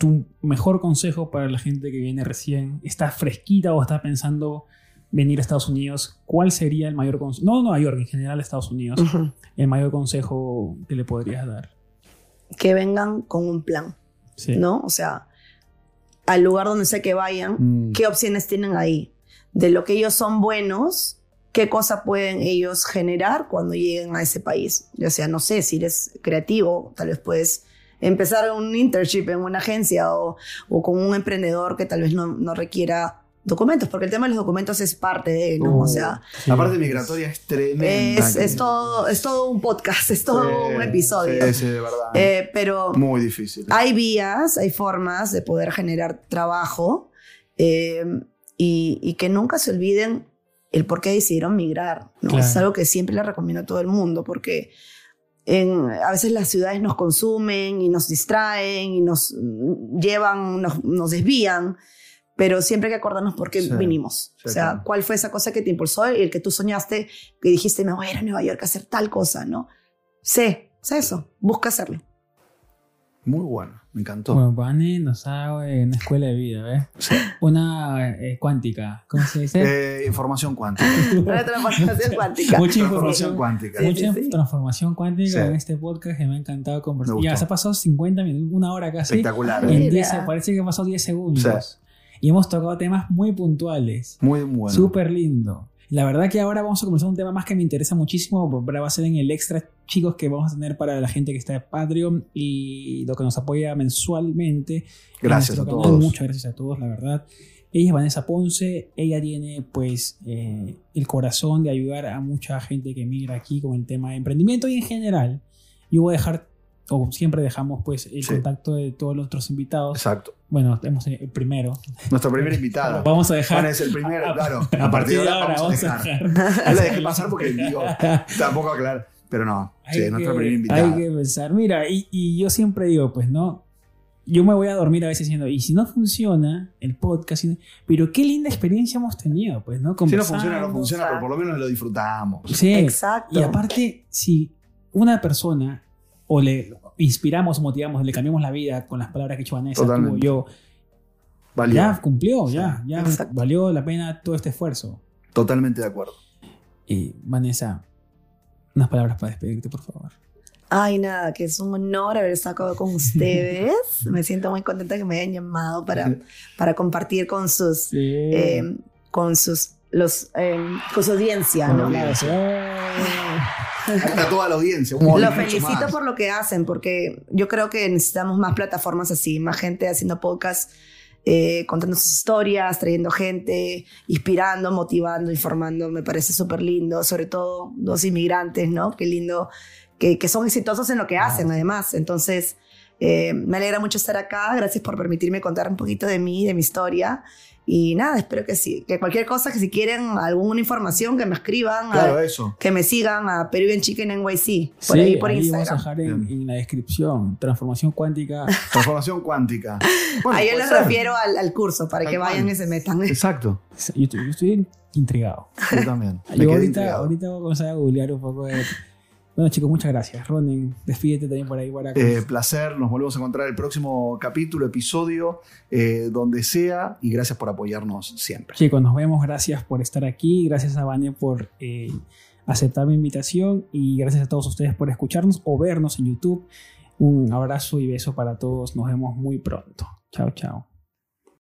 tu mejor consejo para la gente que viene recién, está fresquita o está pensando venir a Estados Unidos, ¿cuál sería el mayor consejo? No Nueva York, en general Estados Unidos, el mayor consejo que le podrías dar. Que vengan con un plan. Sí. ¿no? O sea, al lugar donde sea que vayan, Mm. qué opciones tienen ahí. De lo que ellos son buenos, qué cosa pueden ellos generar cuando lleguen a ese país. Ya sea, no sé, si eres creativo, tal vez puedes empezar un internship en una agencia o, o con un emprendedor que tal vez no, no requiera documentos, porque el tema de los documentos es parte de, ¿no? Uh, o sea, Sí. La parte migratoria es tremenda. es, es todo, es todo un podcast, es todo Sí, un episodio. Sí, sí, de verdad. Eh, pero Muy difícil. hay vías, hay formas de poder generar trabajo eh, y, y que nunca se olviden el por qué decidieron migrar. ¿no? Claro. Es algo que siempre le recomiendo a todo el mundo porque en- a veces las ciudades nos consumen y nos distraen y nos mm, llevan, nos, nos desvían. Pero siempre hay que acordarnos por qué Sí, vinimos. sí, o sea, claro. cuál fue esa cosa que te impulsó y el que tú soñaste, que dijiste, me voy a ir a Nueva York a hacer tal cosa, ¿no? Sé, sé eso, busca hacerlo. Muy bueno. Me encantó. Bueno, Vane nos ha dado eh, una escuela de vida, ¿ves? Sí. Una eh, cuántica, ¿cómo se dice? Eh, información cuántica. Una transformación cuántica. Mucha información cuántica. Sí, Mucha sí, sí. transformación cuántica Sí. en este podcast que me ha encantado conversar. Ya, se ha pasado 50 minutos, una hora casi. Espectacular. Mira. En 10 se- parece que pasó 10 segundos. Y hemos tocado temas muy puntuales. Muy bueno. Súper lindo. La verdad que ahora vamos a comenzar un tema más que me interesa muchísimo, pero va a ser en el extra, chicos, que vamos a tener para la gente que está en Patreon y lo que nos apoya mensualmente. en Gracias a canal. todos. Muchas gracias a todos, la verdad. Ella es Vanessa Ponce, ella tiene pues eh, el corazón de ayudar a mucha gente que migra aquí con el tema de emprendimiento y en general. Yo voy a dejar, o siempre dejamos pues el Sí. contacto de todos los otros invitados. Exacto. Bueno, hemos tenido el primero. Nuestra primera invitada. Vamos a dejar... Juan es el primero, a- claro. a A partir de ahora vamos a dejar. Yo la dejé pasar porque digo, tampoco aclarar. Pero no, sí, Hay nuestra que- primera invitada. Hay que pensar. Mira, y, y yo siempre digo, pues no. Yo me voy a dormir a veces diciendo, y si no funciona el podcast, pero qué linda experiencia hemos tenido, pues, ¿no? Si no funciona, no funciona, pero por lo menos lo disfrutamos. Sí. Exacto. Y aparte, si una persona o le inspiramos motivamos, le cambiamos la vida con las palabras que ha hecho Vanessa, tú o Totalmente. yo, Valió. ya cumplió, Sí. ya, ya Exacto. valió la pena todo este esfuerzo. Totalmente de acuerdo. Y Vanessa, unas palabras para despedirte, por favor. Ay, nada, que es un honor haber estado con ustedes. Me siento muy contenta que me hayan llamado para, para compartir con sus, Sí. eh, con sus, los, eh, con su audiencia, ¿no? Sí. Ahí está toda la audiencia. Los felicito más. por lo que hacen, porque yo creo que necesitamos más plataformas así, más gente haciendo podcasts, eh, contando sus historias, trayendo gente, inspirando, motivando, informando. Me parece súper lindo, sobre todo dos inmigrantes, ¿no? Qué lindo, que, que son exitosos en lo que hacen, además. Entonces, eh, me alegra mucho estar acá. Gracias por permitirme contar un poquito de mí, de mi historia. Y nada, espero que sí, que cualquier cosa, que si quieren alguna información, que me escriban. a- Claro, eso. que me sigan a Peruvian Chicken NYC por Sí, ahí por ahí Instagram. vamos a dejar en, en la descripción. Transformación cuántica. Transformación cuántica. Bueno, ahí yo les ser. refiero al, al curso para Tal que vayan cual. y se metan. Exacto. Yo estoy, yo estoy intrigado. Yo también. Yo ahorita, intrigado. ahorita voy a comenzar a googlear un poco de... Bueno chicos, muchas gracias. Ronen, despídete también por ahí para... Eh, placer, nos volvemos a encontrar el próximo capítulo, episodio, eh, donde sea, y gracias por apoyarnos siempre. Chicos, nos vemos. Gracias por estar aquí. Gracias a Vania por eh, aceptar mi invitación. Y gracias a todos ustedes por escucharnos o vernos en YouTube. Un abrazo y beso para todos. Nos vemos muy pronto. Chao, chao.